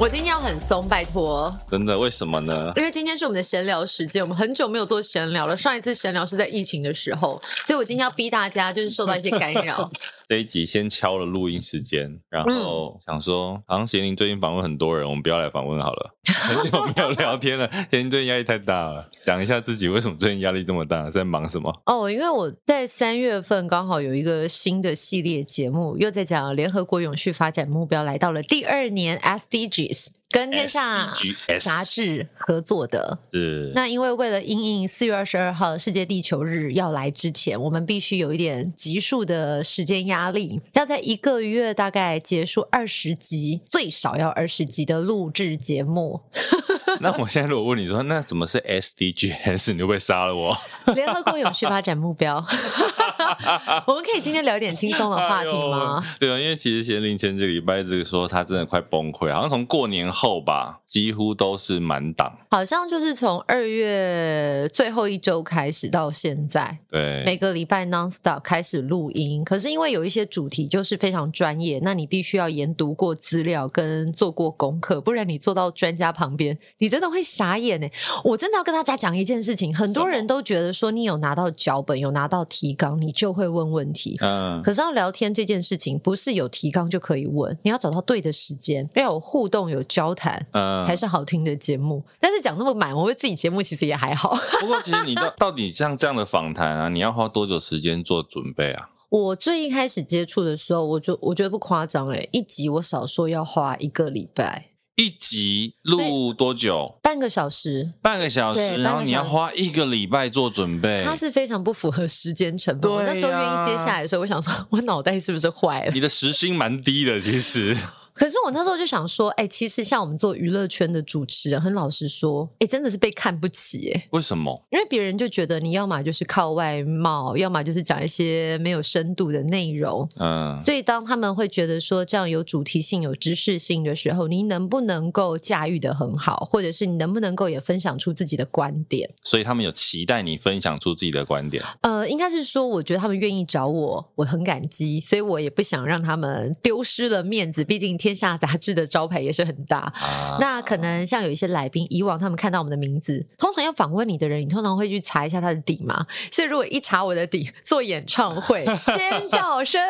我今天要很松，拜托。真的？为什么呢？因为今天是我们的闲聊时间，我们很久没有做闲聊了。上一次闲聊是在疫情的时候，所以我今天要逼大家，就是受到一些干扰。这一集先敲了录音时间，然后想说，好像贤玲最近访问很多人，我们不要来访问好了，很久没有聊天了。贤玲最近压力太大了，讲一下自己为什么最近压力这么大，在忙什么？哦，因为我在三月份刚好有一个新的系列节目，又在讲联合国永续发展目标来到了第二年，SDGs。跟天下杂志合作的，是那因为为了因应四月二十二号世界地球日要来之前，我们必须有一点集数的时间压力，要在一个月大概结束二十集，最少要二十集的录制节目。那我现在如果问你说，那什么是 SDGs？你会不会杀了我？联合国永续发展目标。我们可以今天聊一点轻松的话题吗？哎、对啊，因为其实贤玲前几个礼拜一直说他真的快崩溃，好像从过年后吧，几乎都是满档。好像就是从二月最后一周开始到现在，对，每个礼拜 nonstop 开始录音。可是因为有一些主题就是非常专业，那你必须要研读过资料跟做过功课，不然你坐到专家旁边，你真的会傻眼呢。我真的要跟大家讲一件事情，很多人都觉得说你有拿到脚本，有拿到提纲，你就会问问题。嗯，可是要聊天这件事情，不是有提纲就可以问，你要找到对的时间，要有互动、有交谈，嗯，才是好听的节目。但是讲那么满，我为自己节目其实也还好。不过，其实你到 到底像这样的访谈啊，你要花多久时间做准备啊？我最一开始接触的时候，我就我觉得不夸张诶，一集我少说要花一个礼拜。一集录多久？半个小时。半个小时，然后你要花一个礼拜做准备。它是非常不符合时间成本。我那时候愿意接下来的时候，我想说，我脑袋是不是坏了？你的时薪蛮低的，其实。可是我那时候就想说，哎、欸，其实像我们做娱乐圈的主持人，很老实说，哎、欸，真的是被看不起，哎，为什么？因为别人就觉得你要么就是靠外貌，要么就是讲一些没有深度的内容，嗯，所以当他们会觉得说这样有主题性、有知识性的时候，你能不能够驾驭的很好，或者是你能不能够也分享出自己的观点？所以他们有期待你分享出自己的观点。呃，应该是说，我觉得他们愿意找我，我很感激，所以我也不想让他们丢失了面子，毕竟天。天下杂志的招牌也是很大，啊、那可能像有一些来宾，以往他们看到我们的名字，通常要访问你的人，你通常会去查一下他的底嘛。所以如果一查我的底，做演唱会 尖叫声，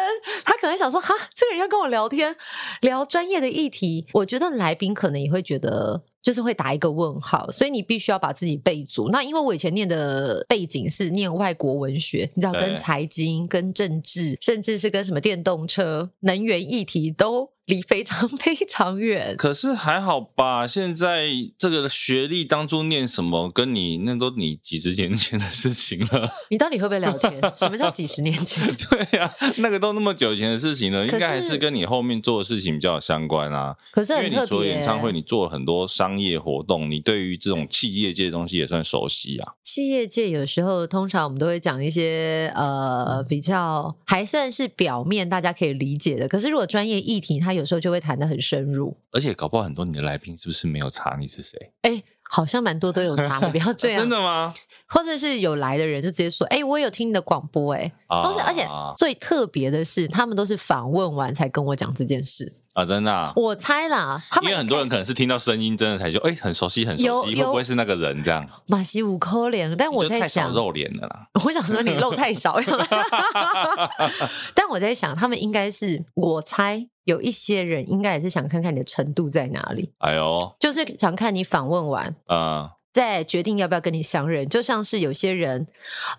他可能想说：哈，这个人要跟我聊天，聊专业的议题。我觉得来宾可能也会觉得。就是会打一个问号，所以你必须要把自己备足。那因为我以前念的背景是念外国文学，你知道，跟财经、跟政治，甚至是跟什么电动车、能源议题都离非常 非常远。可是还好吧，现在这个学历当初念什么，跟你那都你几十年前的事情了。你到底会不会聊天？什么叫几十年前？对呀、啊，那个都那么久以前的事情了，应该还是跟你后面做的事情比较有相关啊。可是很特别，因为你做演唱会，你做了很多商。业活动，你对于这种企业界的东西也算熟悉啊。企业界有时候通常我们都会讲一些呃比较还算是表面大家可以理解的，可是如果专业议题，它有时候就会谈得很深入。而且搞不好很多你的来宾是不是没有查你是谁？哎，好像蛮多都有查的，不要 这样。真的吗？或者是有来的人就直接说，哎，我有听你的广播，哎，都是，而且最特别的是，他们都是访问完才跟我讲这件事。啊，真的、啊！我猜啦，因为很多人可能是听到声音，真的才就哎、欸，很熟悉，很熟悉，会不会是那个人这样？马西五扣脸，但我在想，肉脸的啦。我想说你肉太少，但我在想，他们应该是，我猜有一些人应该也是想看看你的程度在哪里。哎呦，就是想看你访问完，啊、嗯。再决定要不要跟你相认。就像是有些人，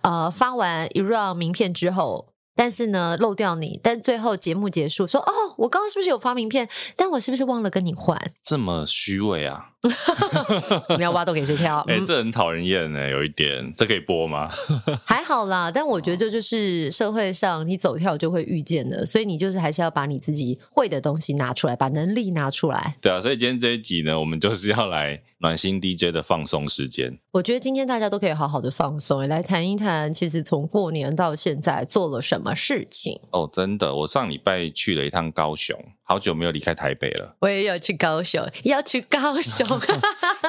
呃，发完一 round 名片之后。但是呢，漏掉你。但最后节目结束，说哦，我刚刚是不是有发名片？但我是不是忘了跟你换？这么虚伪啊！你要挖洞给谁跳？哎、欸，这很讨人厌呢，有一点，这可以播吗？还好啦，但我觉得这就是社会上你走跳就会遇见的，所以你就是还是要把你自己会的东西拿出来，把能力拿出来。对啊，所以今天这一集呢，我们就是要来暖心 DJ 的放松时间。我觉得今天大家都可以好好的放松，来谈一谈，其实从过年到现在做了什么事情。哦，真的，我上礼拜去了一趟高雄。好久没有离开台北了，我也 要去高雄，要去高雄，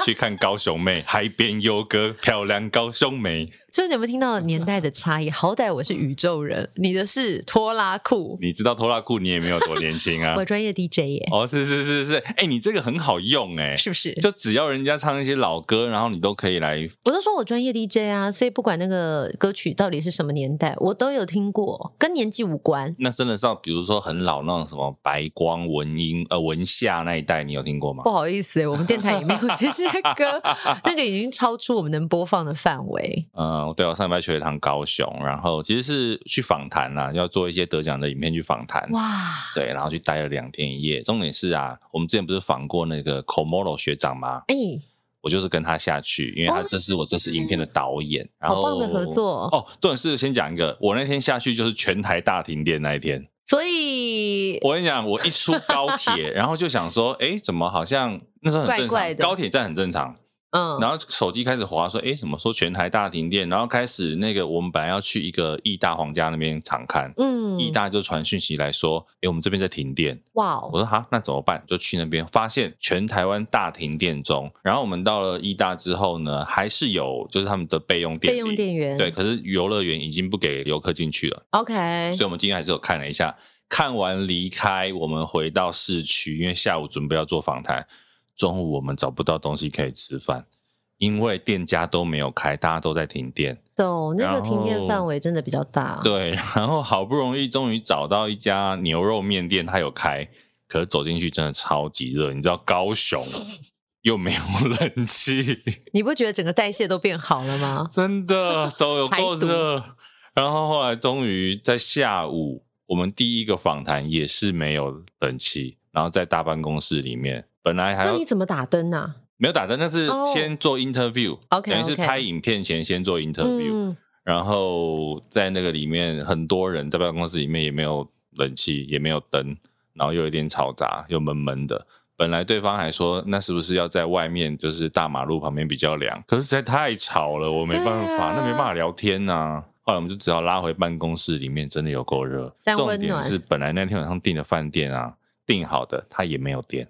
去看高雄妹，海边有个漂亮高雄妹。就是你有没有听到年代的差异？好歹我是宇宙人，你的是拖拉裤。你知道拖拉裤，你也没有多年轻啊。我专业 DJ 耶。哦，是是是是，哎、欸，你这个很好用哎，是不是？就只要人家唱一些老歌，然后你都可以来。我都说我专业 DJ 啊，所以不管那个歌曲到底是什么年代，我都有听过，跟年纪无关。那真的是，比如说很老那种什么白光、文音、呃文夏那一代，你有听过吗？不好意思，我们电台也没有这些歌，那个已经超出我们能播放的范围。嗯，对，我上礼拜去。趟高雄，然后其实是去访谈啦，要做一些得奖的影片去访谈。哇，对，然后去待了两天一夜。重点是啊，我们之前不是访过那个 Komoro 学长吗？哎，我就是跟他下去，因为他这是我这次影片的导演。然后，好棒的合作哦！重点是先讲一个，我那天下去就是全台大停电那一天。所以，我跟你讲，我一出高铁，然后就想说，哎，怎么好像那时候很正常，怪怪的高铁站很正常。嗯，然后手机开始滑，说：“哎，什么说全台大停电？”然后开始那个，我们本来要去一个义大皇家那边常看，嗯，义大就传讯息来说：“哎，我们这边在停电。”哇，我说：“哈，那怎么办？”就去那边，发现全台湾大停电中。然后我们到了义大之后呢，还是有就是他们的备用电备用电源，对，可是游乐园已经不给游客进去了。OK，所以我们今天还是有看了一下，看完离开，我们回到市区，因为下午准备要做访谈。中午我们找不到东西可以吃饭，因为店家都没有开，大家都在停电。对，那个停电范围真的比较大。对，然后好不容易终于找到一家牛肉面店，它有开，可是走进去真的超级热。你知道高雄 又没有冷气，你不觉得整个代谢都变好了吗？真的，走有够热。然后后来终于在下午，我们第一个访谈也是没有冷气，然后在大办公室里面。本来还要，那你怎么打灯呢、啊？没有打灯，那是先做 interview，OK，、oh, 等于是拍影片前先做 interview，、嗯、然后在那个里面很多人在办公室里面也没有冷气，也没有灯，然后又有点嘈杂，又闷闷的。本来对方还说，那是不是要在外面，就是大马路旁边比较凉？可是实在太吵了，我没办法，啊、那没办法聊天呐、啊。后来我们就只好拉回办公室里面，真的有够热。重点是本来那天晚上订的饭店啊，订好的它也没有电。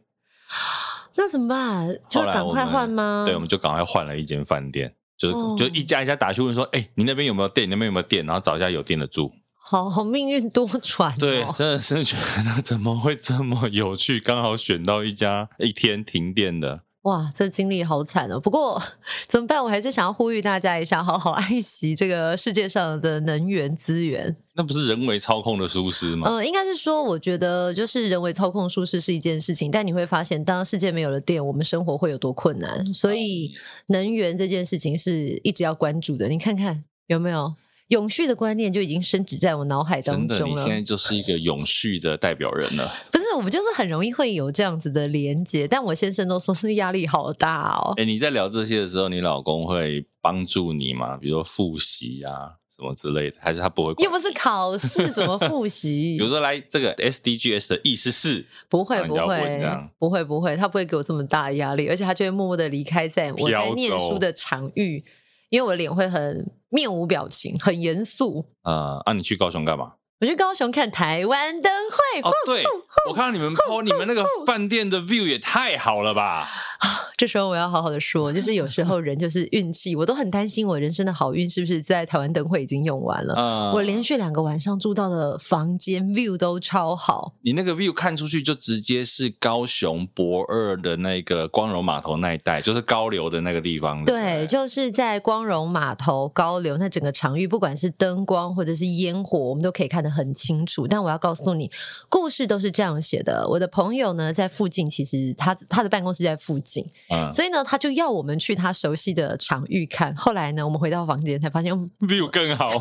那怎么办？就赶快换吗？对，我们就赶快换了一间饭店，就是、哦、就一家一家打去问说：“哎、欸，你那边有没有电？你那边有没有电？”然后找一家有电的住。好好命运多舛、哦。对，真的是觉得怎么会这么有趣？刚好选到一家一天停电的。哇，这经历好惨哦！不过怎么办？我还是想要呼吁大家一下，好好爱惜这个世界上的能源资源。那不是人为操控的舒适吗？嗯、呃，应该是说，我觉得就是人为操控舒适是一件事情，但你会发现，当世界没有了电，我们生活会有多困难。所以，能源这件事情是一直要关注的。你看看有没有？永续的观念就已经深植在我脑海当中了。你现在就是一个永续的代表人了。不是，我们就是很容易会有这样子的连接。但我先生都说是压力好大哦。哎，你在聊这些的时候，你老公会帮助你吗？比如说复习啊，什么之类的，还是他不会？又不是考试，怎么复习？比如说，来这个 SDGs 的意思是？不会，不会，不会，不会，他不会给我这么大的压力，而且他就会默默的离开在我在念书的场域。因为我的脸会很面无表情，很严肃。呃，啊，你去高雄干嘛？我去高雄看台湾灯会。哦，对，我看到你们 po 你们那个饭店的 view 也太好了吧。这时候我要好好的说，就是有时候人就是运气，我都很担心我人生的好运是不是在台湾灯会已经用完了。嗯，我连续两个晚上住到的房间 view 都超好。你那个 view 看出去就直接是高雄博二的那个光荣码头那一带，就是高流的那个地方。对，对，就是在光荣码头高流那整个场域，不管是灯光或者是烟火，我们都可以看得很清楚。但我要告诉你，故事都是这样写的。我的朋友呢，在附近，其实他他的办公室在附近。嗯，所以呢，他就要我们去他熟悉的场域看。后来呢，我们回到房间才发现 比我更好。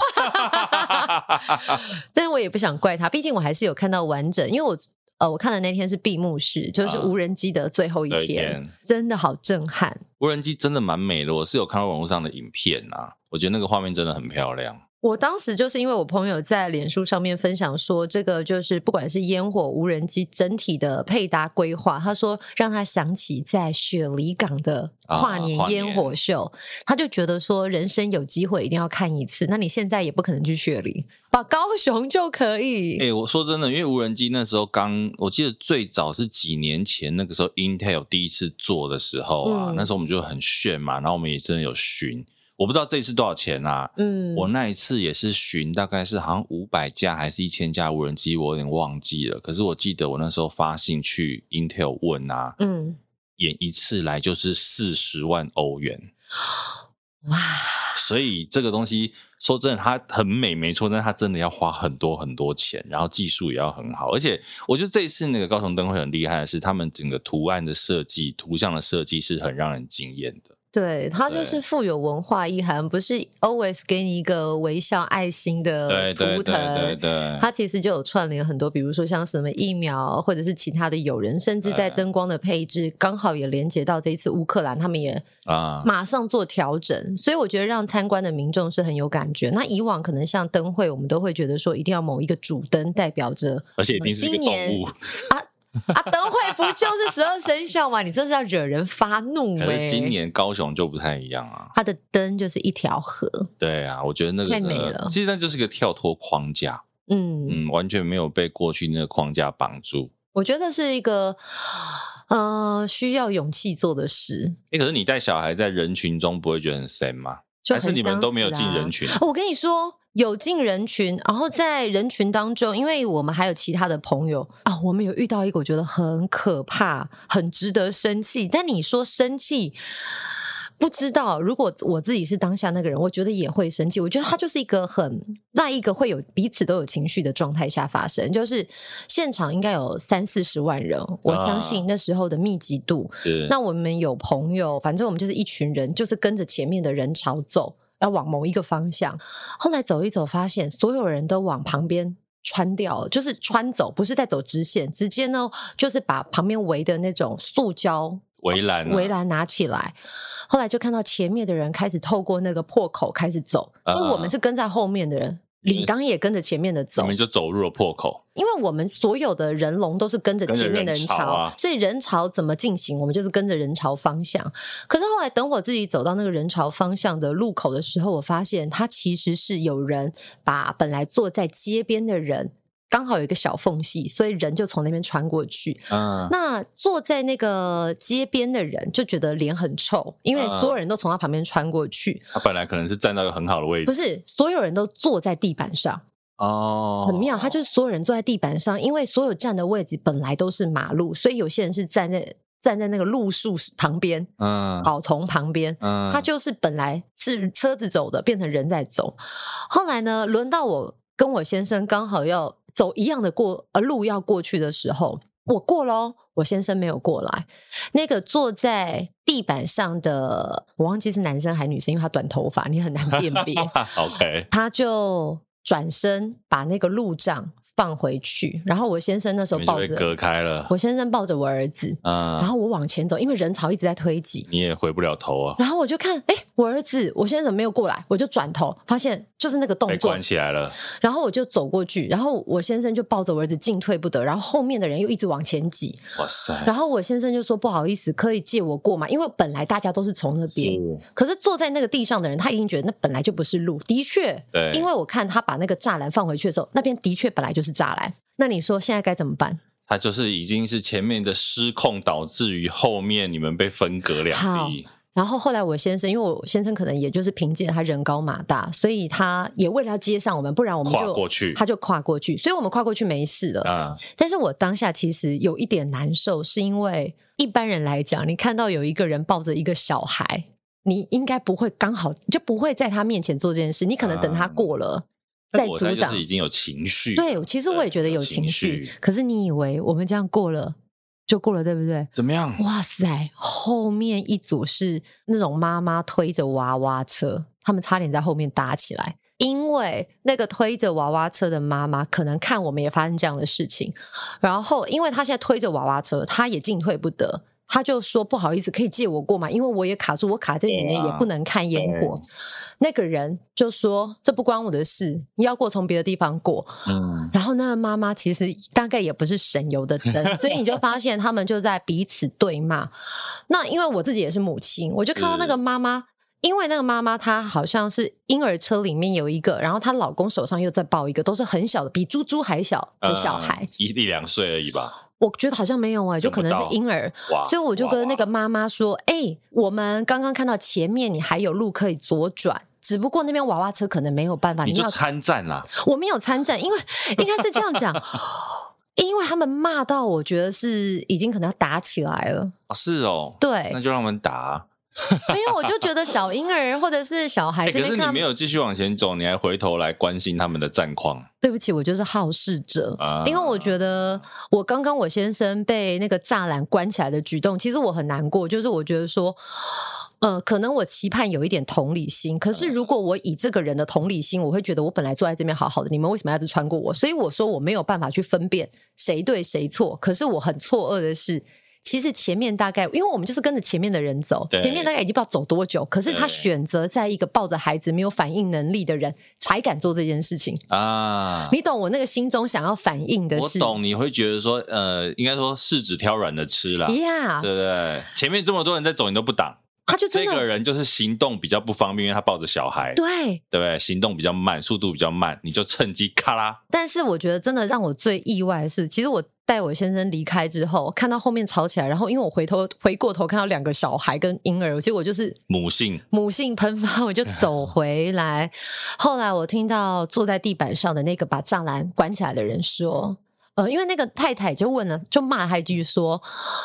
但是我也不想怪他，毕竟我还是有看到完整，因为我呃，我看的那天是闭幕式，就是无人机的最后一天，一天真的好震撼。无人机真的蛮美的，我是有看到网络上的影片啊，我觉得那个画面真的很漂亮。我当时就是因为我朋友在脸书上面分享说，这个就是不管是烟火、无人机整体的配搭规划，他说让他想起在雪梨港的跨年烟火秀，啊、他就觉得说人生有机会一定要看一次。那你现在也不可能去雪梨，把高雄就可以。哎、欸，我说真的，因为无人机那时候刚，我记得最早是几年前那个时候，Intel 第一次做的时候啊，嗯、那时候我们就很炫嘛，然后我们也真的有巡。我不知道这一次多少钱啊？嗯，我那一次也是巡，大概是好像五百架还是一千架无人机，我有点忘记了。可是我记得我那时候发信去 Intel 问啊，嗯，演一次来就是四十万欧元，哇！所以这个东西说真的，它很美没错，但它真的要花很多很多钱，然后技术也要很好。而且我觉得这一次那个高雄灯会很厉害的是，他们整个图案的设计、图像的设计是很让人惊艳的。对，它就是富有文化意涵，不是 always 给你一个微笑爱心的图腾。对对对对对，它其实就有串联很多，比如说像什么疫苗，或者是其他的友人，甚至在灯光的配置，刚好也连接到这一次乌克兰，他们也啊马上做调整，所以我觉得让参观的民众是很有感觉。那以往可能像灯会，我们都会觉得说一定要某一个主灯代表着，而且一定是一个动物啊。啊，灯会不就是十二生肖吗？你这是要惹人发怒哎！可是今年高雄就不太一样啊，它的灯就是一条河。对啊，我觉得那个太美了。其实那就是一个跳脱框架，嗯嗯，完全没有被过去那个框架绑住。我觉得是一个呃需要勇气做的事。哎、欸，可是你带小孩在人群中不会觉得很神吗？还是你们都没有进人群？我跟你说。有进人群，然后在人群当中，因为我们还有其他的朋友啊，我们有遇到一个我觉得很可怕、很值得生气。但你说生气，不知道如果我自己是当下那个人，我觉得也会生气。我觉得他就是一个很那一个会有彼此都有情绪的状态下发生，就是现场应该有三四十万人，我相信那时候的密集度。啊，那我们有朋友，反正我们就是一群人，就是跟着前面的人潮走。要往某一个方向，后来走一走，发现所有人都往旁边穿掉了，就是穿走，不是在走直线，直接呢就是把旁边围的那种塑胶围栏围栏拿起来。后来就看到前面的人开始透过那个破口开始走，所以我们是跟在后面的人。李刚也跟着前面的走，我们就走入了破口。因为我们所有的人龙都是跟着前面的人潮，人潮啊、所以人潮怎么进行，我们就是跟着人潮方向。可是后来等我自己走到那个人潮方向的路口的时候，我发现他其实是有人把本来坐在街边的人。刚好有一个小缝隙，所以人就从那边穿过去。嗯，那坐在那个街边的人就觉得脸很臭，因为所有人都从他旁边穿过去。他本来可能是站到一个很好的位置，不是所有人都坐在地板上哦，很妙。他就是所有人坐在地板上，因为所有站的位置本来都是马路，所以有些人是站在站在那个路树旁边，嗯，草丛旁边，嗯，他就是本来是车子走的，变成人在走。后来呢，轮到我跟我先生刚好要。走一样的过呃路要过去的时候，我过咯，我先生没有过来。那个坐在地板上的，我忘记是男生还是女生，因为他短头发，你很难辨别。OK，他就转身把那个路障放回去，然后我先生那时候抱着隔开了，我先生抱着我儿子，嗯，然后我往前走，因为人潮一直在推挤，你也回不了头啊。然后我就看，哎，我儿子，我先生怎么没有过来？我就转头发现就是那个动作关起来了，然后我就走过去，然后我先生就抱着我儿子进退不得，然后后面的人又一直往前挤，哇塞！然后我先生就说不好意思，可以借我过吗？因为本来大家都是从那边，可是坐在那个地上的人，他已经觉得那本来就不是路，的确，对，因为我看他把那个栅栏放回去的时候，那边的确本来就是栅栏。那你说现在该怎么办？他就是已经是前面的失控，导致于后面你们被分隔两地。然后后来我先生，因为我先生可能也就是凭借他人高马大，所以他也为了要接上我们，不然我们就跨过去，他就跨过去，所以我们跨过去没事了。啊！但是我当下其实有一点难受，是因为一般人来讲，你看到有一个人抱着一个小孩，你应该不会刚好就不会在他面前做这件事，你可能等他过了。啊在阻挡，已经有情绪。对，其实我也觉得有情绪。情绪，可是你以为我们这样过了就过了，对不对？怎么样？哇塞，后面一组是那种妈妈推着娃娃车，他们差点在后面打起来。因为那个推着娃娃车的妈妈可能看我们也发生这样的事情，然后因为她现在推着娃娃车，她也进退不得，他就说不好意思，可以借我过吗？因为我也卡住，我卡在里面也不能看烟火。那个人就说这不关我的事，你要过从别的地方过。嗯，然后那个妈妈其实大概也不是省油的灯，所以你就发现他们就在彼此对骂。那因为我自己也是母亲，我就看到那个妈妈。因为那个妈妈她好像是婴儿车里面有一个，然后她老公手上又在抱一个，都是很小的，比猪猪还小的小孩，一两岁而已吧。我觉得好像没有哎、欸，就可能是婴儿。所以我就跟那个妈妈说：“哎、欸，我们刚刚看到前面你还有路可以左转，只不过那边娃娃车可能没有办法。”你要参战啦？我没有参战，因为应该是这样讲，因为他们骂到我觉得是已经可能要打起来了。是哦，对，那就让我们打。没有，我就觉得小婴儿或者是小孩子、欸，可是你没有继续往前走，你还回头来关心他们的战况。对不起，我就是好事者，啊、因为我觉得我刚刚我先生被那个栅栏关起来的举动，其实我很难过。就是我觉得说，呃，可能我期盼有一点同理心，可是如果我以这个人的同理心，我会觉得我本来坐在这边好好的，你们为什么要一直穿过我？所以我说我没有办法去分辨谁对谁错。可是我很错愕的是。其实前面大概，因为我们就是跟着前面的人走，前面大概已经不知道走多久，可是他选择在一个抱着孩子没有反应能力的人才敢做这件事情啊！你懂我那个心中想要反应的事？我懂，你会觉得说，呃，应该说柿子挑软的吃啦，Yeah，对不对？前面这么多人在走，你都不挡。他就真的这个人就是行动比较不方便，因为他抱着小孩，对对不对？行动比较慢，速度比较慢，你就趁机咔啦。但是我觉得真的让我最意外的是，其实我带我先生离开之后，看到后面吵起来，然后因为我回头回过头看到两个小孩跟婴儿，结果就是母性母性喷发，我就走 回来。后来我听到坐在地板上的那个把栅栏关起来的人说：“呃，因为那个太太就问了，就骂他一句说，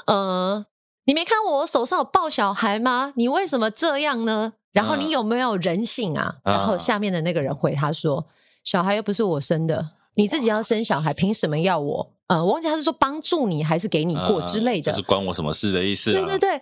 呃。”你没看我手上有抱小孩吗？你为什么这样呢？然后你有没有人性啊？嗯、然后下面的那个人回他说：“小孩又不是我生的，你自己要生小孩，凭什么要我？呃，我忘记他是说帮助你还是给你过之类的，就是关我什么事的意思、啊？对对对，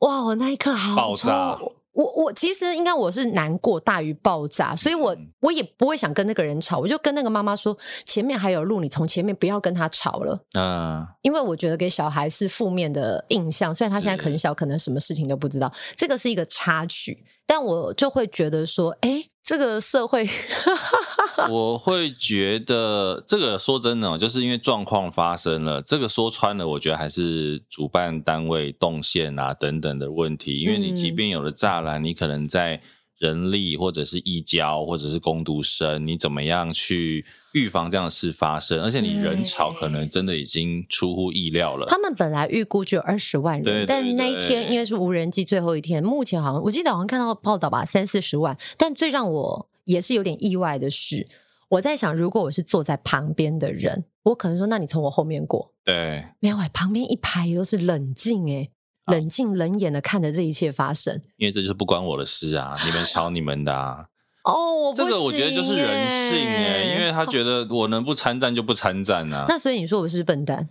哇，我那一刻好爆炸。我我其实应该我是难过大于爆炸，所以我我也不会想跟那个人吵，我就跟那个妈妈说，前面还有路，你从前面不要跟他吵了。嗯，因为我觉得给小孩是负面的印象，虽然他现在很小，可能什么事情都不知道，这个是一个插曲，但我就会觉得说，哎，这个社会。我会觉得这个说真的，就是因为状况发生了，这个说穿了，我觉得还是主办单位动线啊等等的问题。因为你即便有了栅栏，你可能在人力或者是义交或者是工读生，你怎么样去预防这样的事发生？而且你人潮可能真的已经出乎意料了。他们本来预估就有二十万人，对对对，但那一天因为是无人机最后一天，目前好像我记得好像看到报道吧，三四十万。但最让我也是有点意外的是，我在想，如果我是坐在旁边的人，我可能说：“那你从我后面过。”对，没有哎，旁边一排都是冷静哎，冷静冷眼的看着这一切发生。因为这就是不关我的事啊，你们吵你们的啊。哦，这个我觉得就是人性哎，因为他觉得我能不参战就不参战啊。那所以你说我是不是笨蛋？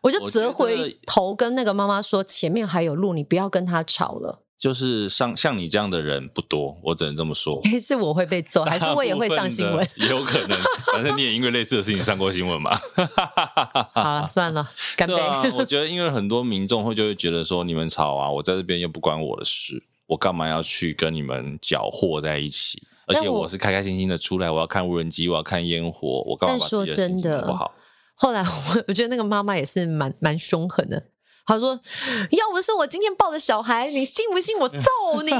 我就折回头跟那个妈妈说：“前面还有路，你不要跟他吵了。”就是像像你这样的人不多，我只能这么说。是我会被揍，还是我也会上新闻？也有可能，反正你也因为类似的事情上过新闻嘛。好了，算了，干杯。啊、我觉得，因为很多民众会就会觉得说，你们吵啊，我在这边又不关我的事，我干嘛要去跟你们搅和在一起？而且我是开开心心的出来，我要看无人机，我要看烟火，我干嘛把自己的心情不好？后来我 我觉得那个妈妈也是蛮蛮凶狠的。他说：“要不是我今天抱着小孩，你信不信我揍你？”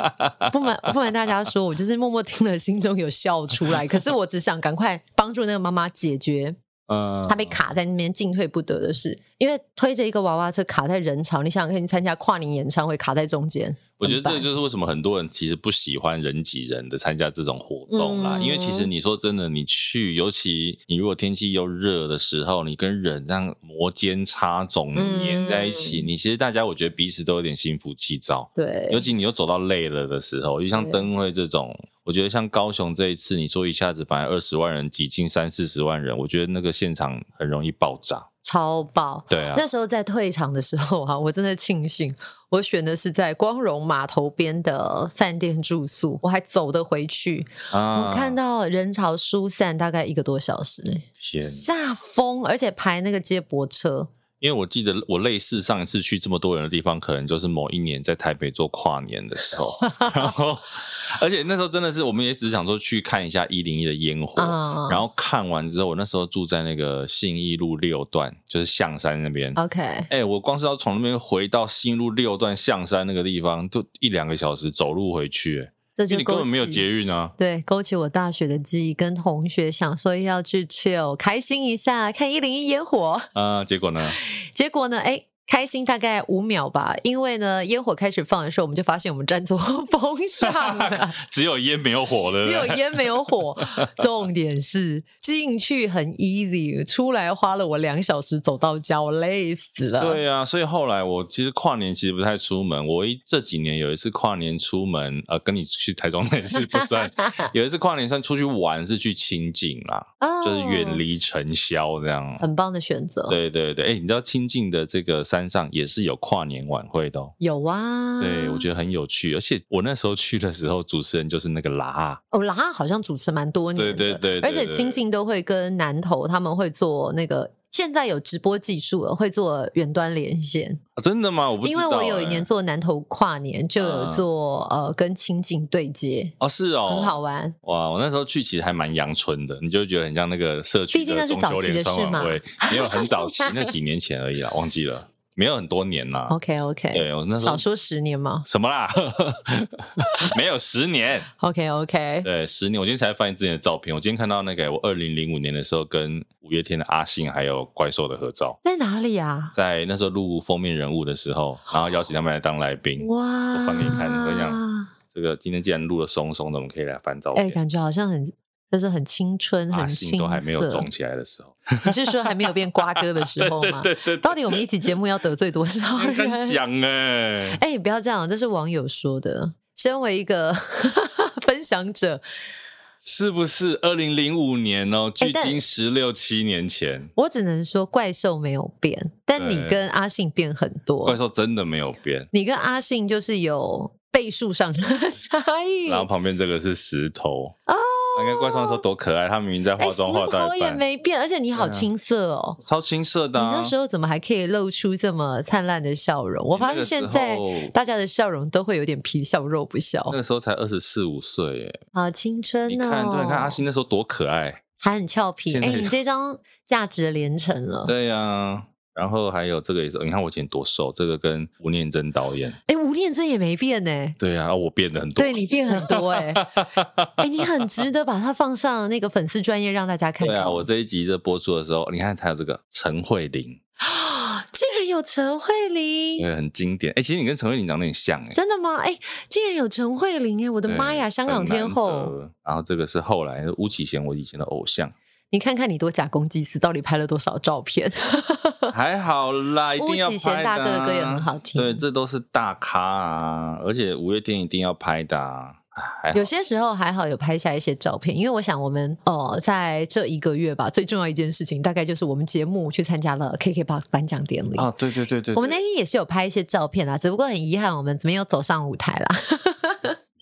不瞒不瞒大家说，我就是默默听了，心中有笑出来。可是我只想赶快帮助那个妈妈解决，嗯，他被卡在那边进退不得的事。因为推着一个娃娃车卡在人潮，你想想看，你参加跨年演唱会卡在中间。我觉得这就是为什么很多人其实不喜欢人挤人的参加这种活动啦。嗯、因为其实你说真的，你去，尤其你如果天气又热的时候，你跟人这样摩肩擦踵黏在一起，嗯、你其实大家我觉得彼此都有点心浮气躁。对，尤其你又走到累了的时候，就像灯会这种，我觉得像高雄这一次，你说一下子把二十万人挤进三四十万人，我觉得那个现场很容易爆炸，超爆。对啊，那时候在退场的时候啊，我真的庆幸我选的是在光荣码头边的饭店住宿，我还走得回去。啊，我看到人潮疏散大概一个多小时，天，吓疯，而且排那个接驳车。因为我记得我类似上一次去这么多人的地方，可能就是某一年在台北做跨年的时候，然后而且那时候真的是我们也只是想说去看一下一零一的烟火，嗯，然后看完之后，我那时候住在那个信义路六段，就是象山那边。OK，哎，我光是要从那边回到信义路六段象山那个地方，就一两个小时走路回去。这就你根本没有捷运啊！对，勾起我大学的记忆，跟同学想说要去 chill，开心一下，看一零一烟火啊。结果呢？结果呢？哎。开心大概五秒吧，因为呢，烟火开始放的时候，我们就发现我们站错 风向了，只有烟没有火了，只有烟没有火。重点是进去很 easy，出来花了我两小时走到家，我累死了。对啊，所以后来我其实跨年其实不太出门。我一这几年有一次跨年出门，呃，跟你去台中那次不算，有一次跨年算出去玩是去清境啦，哦、就是远离尘嚣这样，很棒的选择。对对对，哎，你知道清境的这个。山上也是有跨年晚会的。哦，有啊，对，我觉得很有趣，而且我那时候去的时候，主持人就是那个拉哦，拉好像主持蛮多年的，对对对，对，而且清境都会跟南投他们会做那个。现在有直播技术了，会做远端连线。啊、真的吗？我不知道、欸。因为我有一年做南投跨年，就有做、啊、呃跟清境对接。哦，是哦，很好玩。哇，我那时候去其实还蛮阳春的，你就觉得很像那个社区的中秋联欢晚会，没有很早期，那几年前而已啦，忘记了。没有很多年啦。OK OK，对，我那时候少说十年嘛？什么啦？没有十年。OK OK，对，十年。我今天才发现之前的照片。我今天看到那个我二零零五年的时候跟五月天的阿信还有怪兽的合照，在哪里啊？在那时候录封面人物的时候，然后邀请他们来当来宾。哇！我放给你看，我想这个今天既然录了松松的，我们可以来翻照片。哎，感觉好像很。就是很青春，很青涩，都还没有肿起来的时候。你是说还没有变瓜哥的时 候吗？对对，对对。到底我们一起节目要得罪多少 人？讲哎，哎、欸，不要这样，这是网友说的。身为一个分享者，是不是二零零五年哦？距今十六七年前，我只能说怪兽没有变，但你跟阿信变很多。怪兽真的没有变，你跟阿信就是有倍数上的差异。然后旁边这个是石头哦。你看怪兽的时候多可爱，他明明在化妆化到一半，头也没变，而且你好青涩哦，超青涩的。你那时候怎么还可以露出这么灿烂的笑容？我发现现在大家的笑容都会有点皮笑肉不笑。那个时候才二十四五岁，耶，好青春哦！你看，对，你看阿星那时候多可爱，还很俏皮。哎，你这张价值连城了。对呀。然后还有这个也是，你看我以前多瘦，这个跟吴念真导演，哎，吴念真也没变呢。对啊，我变得很多，对你变很多哎，哎，你很值得把它放上那个粉丝专业让大家看看。对啊，我这一集在播出的时候，你看还有这个陈慧琳，竟然有陈慧琳，对，很经典。哎，其实你跟陈慧琳长得有点像哎，真的吗？哎，竟然有陈慧琳哎，我的妈呀，香港天后。然后这个是后来吴启贤，我以前的偶像。你看看你多假公济私，到底拍了多少照片？还好啦，一定要拍的。大哥的歌也很好听。对，这都是大咖啊，而且五月天一定要拍的啊。有些时候还好有拍下一些照片，因为我想我们哦，在这一个月吧，最重要一件事情大概就是我们节目去参加了 KKBOX 颁奖典礼啊。对对对对，对，我们那天也是有拍一些照片啦，只不过很遗憾我们没有走上舞台啦。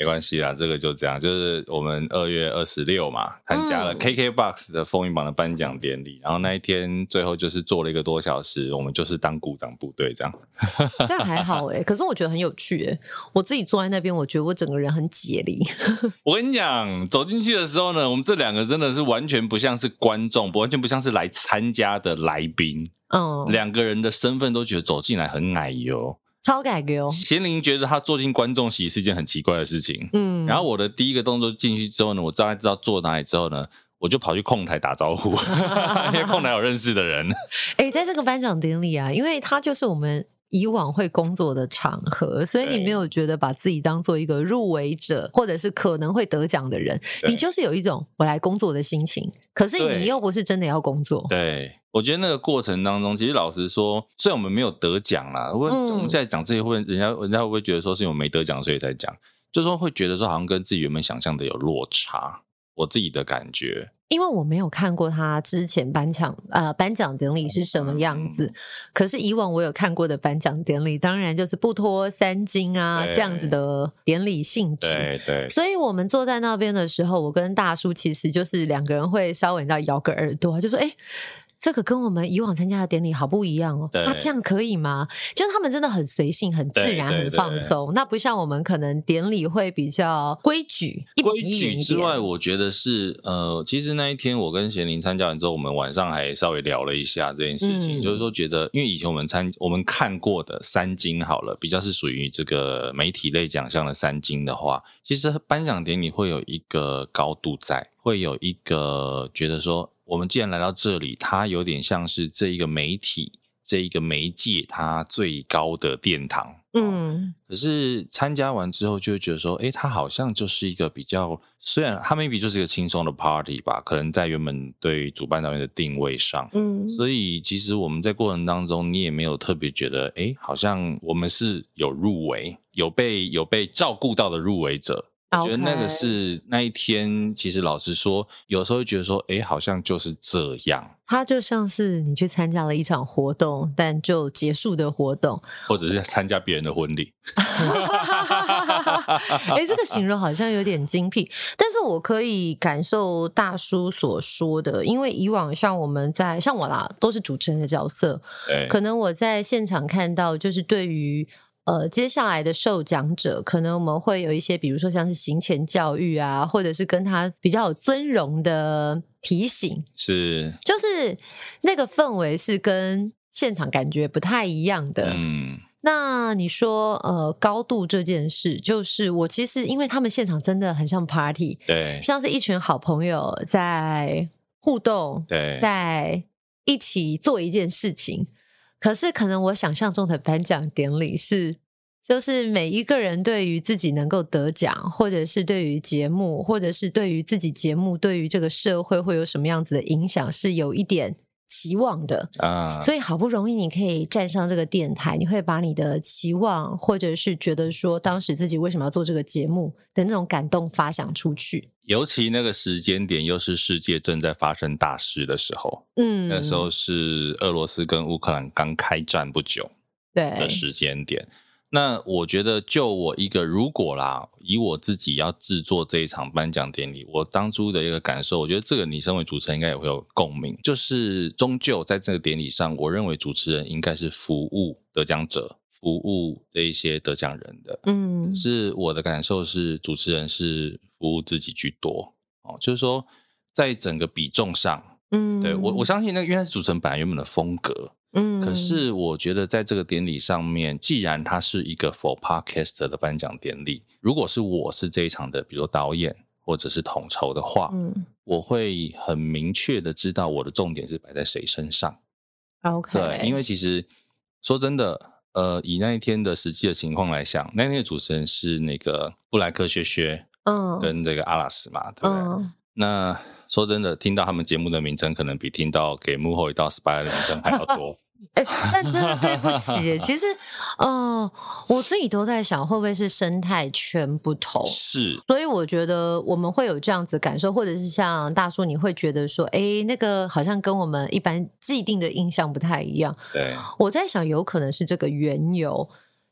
没关系啦，这个就这样，就是我们二月二十六嘛，参加了 KKBOX 的风云榜的颁奖典礼，嗯，然后那一天最后就是做了一个多小时，我们就是当鼓掌部队这样，这样还好哎，可是我觉得很有趣哎，我自己坐在那边，我觉得我整个人很解离。我跟你讲，走进去的时候呢，我们这两个真的是完全不像是观众，不完全不像是来参加的来宾，嗯，两个人的身份都觉得走进来很奶油。超改革哦！贤玲觉得他坐进观众席是一件很奇怪的事情。嗯，然后我的第一个动作进去之后呢，我大概知道坐哪里之后呢，我就跑去控台打招呼，因为控台有认识的人。哎、欸，在这个颁奖典礼啊，因为他就是我们以往会工作的场合，所以你没有觉得把自己当做一个入围者或者是可能会得奖的人，你就是有一种我来工作的心情。可是你又不是真的要工作，对。对我觉得那个过程当中，其实老实说，虽然我们没有得奖啦，我我们在讲这些会，人家人家会不会觉得说是因为我没得奖所以才讲？就说会觉得说好像跟自己原本想象的有落差，我自己的感觉。因为我没有看过他之前颁奖呃颁奖典礼是什么样子，嗯、可是以往我有看过的颁奖典礼，当然就是不脱三金啊这样子的典礼性质。对对。所以我们坐在那边的时候，我跟大叔其实就是两个人会稍微要摇个耳朵，就说哎。这个跟我们以往参加的典礼好不一样哦，那这样可以吗？就是他们真的很随性、很自然、很放松，那不像我们可能典礼会比较规矩。规矩之外，我觉得是呃，其实那一天我跟贤玲参加完之后，我们晚上还稍微聊了一下这件事情，嗯、就是说觉得，因为以前我们参我们看过的三金好了，比较是属于这个媒体类奖项的三金的话，其实颁奖典礼会有一个高度在，会有一个觉得说。我们既然来到这里，它有点像是这一个媒体、这一个媒介它最高的殿堂。嗯，可是参加完之后，就会觉得说，哎，它好像就是一个比较，虽然它 maybe 就是一个轻松的 party 吧，可能在原本对主办单位的定位上，嗯，所以其实我们在过程当中，你也没有特别觉得，哎，好像我们是有入围、有被有被照顾到的入围者。我觉得那个是那一天，其实老实说，有时候会觉得说，哎，好像就是这样。它就像是你去参加了一场活动，但就结束的活动，或者是参加别人的婚礼。哎，这个形容好像有点精辟，但是我可以感受大叔所说的，因为以往像我们在像我啦，都是主持人的角色，可能我在现场看到，就是对于。呃，接下来的受奖者，可能我们会有一些，比如说像是行前教育啊，或者是跟他比较有尊荣的提醒，是，就是那个氛围是跟现场感觉不太一样的。嗯，那你说，呃，高度这件事，就是我其实因为他们现场真的很像 party，对，像是一群好朋友在互动，对，在一起做一件事情。可是，可能我想象中的颁奖典礼是，就是每一个人对于自己能够得奖，或者是对于节目，或者是对于自己节目，对于这个社会会有什么样子的影响，是有一点期望的啊。所以，好不容易你可以站上这个电台，你会把你的期望，或者是觉得说当时自己为什么要做这个节目的那种感动发想出去。尤其那个时间点，又是世界正在发生大事的时候，嗯，那时候是俄罗斯跟乌克兰刚开战不久，对的时间点。那我觉得，就我一个，如果啦，以我自己要制作这一场颁奖典礼，我当初的一个感受，我觉得这个你身为主持人应该也会有共鸣，就是终究在这个典礼上，我认为主持人应该是服务得奖者。服务这一些得奖人的，嗯，是我的感受是主持人是服务自己居多哦，就是说在整个比重上，嗯，对我我相信那个因为是主持人本来原本的风格，嗯，可是我觉得在这个典礼上面，既然它是一个 for podcaster 的颁奖典礼，如果是我是这一场的，比如说导演或者是统筹的话，嗯，我会很明确的知道我的重点是摆在谁身上，OK，对，因为其实说真的。呃，以那一天的实际的情况来讲，那天的主持人是那个布莱克薛薛，嗯，跟这个阿拉斯嘛，对不对？嗯、那说真的，听到他们节目的名称，可能比听到给幕后一道 SPY 的名称还要多。哎，但真的对不起，其实，呃，我自己都在想，会不会是生态圈不同？是，所以我觉得我们会有这样子感受，或者是像大叔，你会觉得说，哎，那个好像跟我们一般既定的印象不太一样。对，我在想，有可能是这个缘由，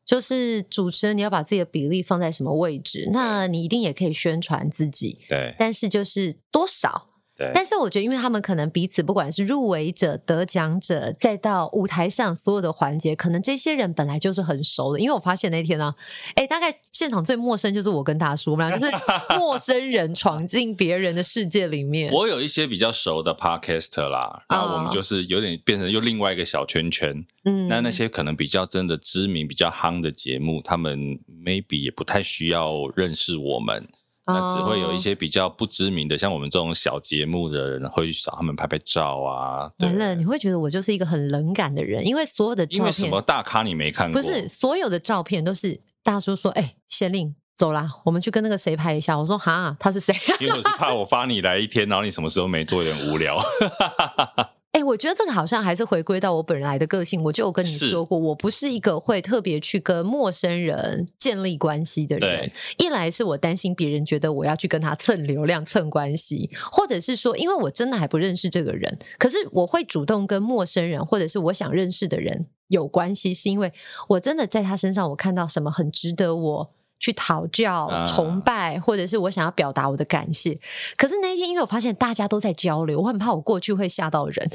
就是主持人你要把自己的比例放在什么位置，那你一定也可以宣传自己。对，但是就是多少。对但是我觉得，因为他们可能彼此不管是入围者、得奖者，再到舞台上所有的环节，可能这些人本来就是很熟的。因为我发现那天呢、啊，哎，大概现场最陌生就是我跟大叔，我们俩就是 陌生人闯进别人的世界里面。我有一些比较熟的 podcaster 啦，然后我们就是有点变成又另外一个小圈圈。嗯，那那些可能比较真的知名、比较夯的节目，他们 maybe 也不太需要认识我们。那只会有一些比较不知名的，像我们这种小节目的人，会去找他们拍拍照啊。完了，你会觉得我就是一个很冷感的人，因为所有的照片，因为什么大咖你没看过？不是，所有的照片都是大叔说：“哎，县令，走啦，我们去跟那个谁拍一下。”我说：“哈，他是谁？”因为我是怕我发你来一天，然后你什么时候没做，有点无聊。哎，我觉得这个好像还是回归到我本来的个性。我就有跟你说过，我不是一个会特别去跟陌生人建立关系的人。一来是我担心别人觉得我要去跟他蹭流量、蹭关系，或者是说，因为我真的还不认识这个人，可是我会主动跟陌生人或者是我想认识的人有关系，是因为我真的在他身上我看到什么很值得我。去讨教、崇拜，或者是我想要表达我的感谢。可是那一天，因为我发现大家都在交流，我很怕我过去会吓到人，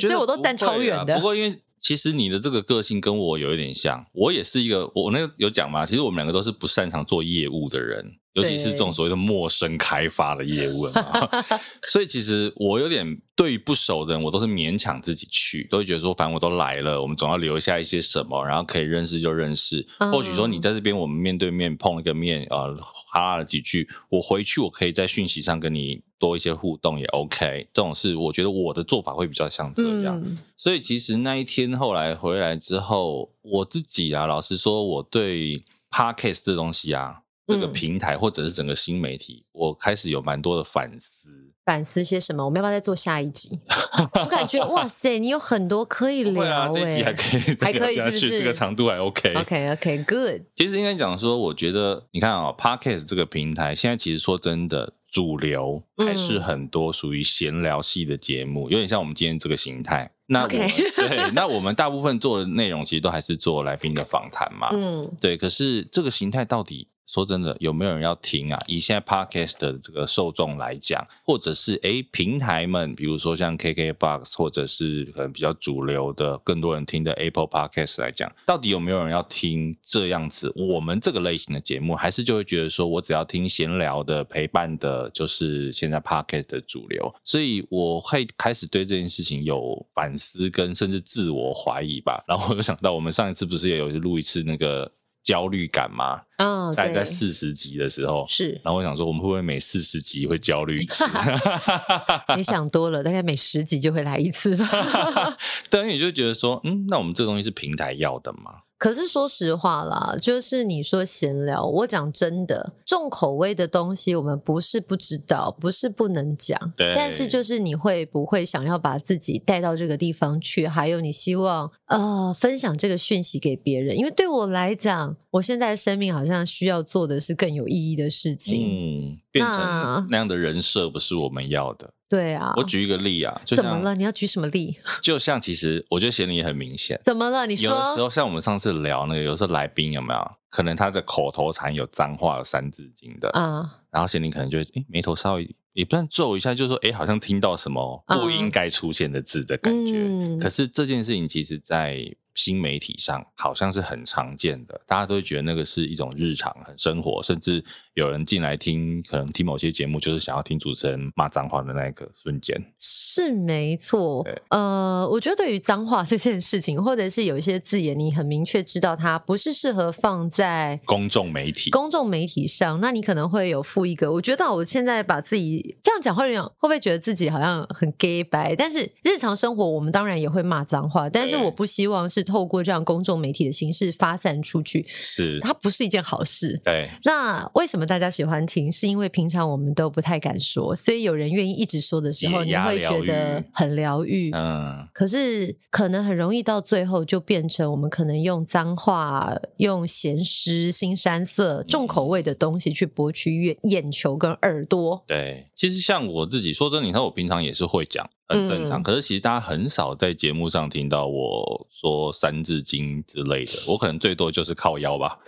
所以我都站超远的。不过，因为其实你的这个个性跟我有一点像，我也是一个，我那个有讲嘛，其实我们两个都是不擅长做业务的人。尤其是这种所谓的陌生开发的业务嘛，所以其实我有点对于不熟的人，我都是勉强自己去，都会觉得说，反正我都来了，我们总要留下一些什么，然后可以认识就认识。或许说你在这边，我们面对面碰一个面，呃，哈拉了几句，我回去我可以在讯息上跟你多一些互动也 OK。这种事，我觉得我的做法会比较像这样。嗯、所以其实那一天后来回来之后，我自己啊，老实说，我对 Podcast 这东西啊。这个平台或者是整个新媒体，嗯、我开始有蛮多的反思。反思些什么？我们要不要再做下一集？我感觉 哇塞，你有很多可以聊。对啊，这一集还可以 再聊下去，是是这个长度还 OK。OK OK Good。其实应该讲说，我觉得你看啊、哦、Podcast 这个平台，现在其实说真的，主流还是很多属于闲聊系的节目，嗯、有点像我们今天这个形态。那我 Okay. 对，那我们大部分做的内容其实都还是做来宾的访谈嘛。嗯，对。可是这个形态到底？说真的，有没有人要听啊？以现在 Podcast 的这个受众来讲，或者是诶平台们，比如说像 KKBox，或者是可能比较主流的、更多人听的 Apple Podcast 来讲，到底有没有人要听这样子我们这个类型的节目？还是就会觉得说我只要听闲聊的、陪伴的，就是现在 Podcast 的主流？所以我会开始对这件事情有反思，跟甚至自我怀疑吧。然后我就想到，我们上一次不是也有录一次那个。焦虑感吗？嗯、哦，大概在四十集的时候是。然后我想说，我们会不会每四十集会焦虑一次？你想多了，大概每十集就会来一次吧。对，你就觉得说，嗯，那我们这东西是平台要的吗？可是说实话啦，就是你说闲聊，我讲真的，重口味的东西我们不是不知道，不是不能讲，对。但是就是你会不会想要把自己带到这个地方去？还有你希望呃分享这个讯息给别人？因为对我来讲，我现在生命好像需要做的是更有意义的事情。嗯，变成那样的人设不是我们要的。对啊，我举一个例啊，怎么了？你要举什么例？就像其实我觉得贤玲也很明显，怎么了？你说有的时候像我们上次聊那个，有时候来宾有没有可能他的口头禅有脏话、有三字经的啊？然后贤玲可能就会诶眉头稍微也不算皱一下，就是说诶好像听到什么不应该出现的字的感觉。嗯、可是这件事情其实，在新媒体上好像是很常见的，大家都会觉得那个是一种日常、很生活，甚至有人进来听，可能听某些节目，就是想要听主持人骂脏话的那个瞬间。是没错，呃，我觉得对于脏话这件事情，或者是有一些字眼，你很明确知道它不是适合放在公众媒体、公众媒体上，那你可能会有负一个。我觉得我现在把自己这样讲，会会不会觉得自己好像很 gay 白？但是日常生活我们当然也会骂脏话，但是我不希望是。透过这样公众媒体的形式发散出去，是它不是一件好事。对，那为什么大家喜欢听？是因为平常我们都不太敢说，所以有人愿意一直说的时候，你会觉得很疗愈。嗯，可是可能很容易到最后就变成我们可能用脏话、用咸湿、新山色、重口味的东西去博取眼眼球跟耳朵。对，其实像我自己说真的，你看我平常也是会讲。很正常，嗯、可是其实大家很少在节目上听到我说三字经之类的，我可能最多就是靠腰吧，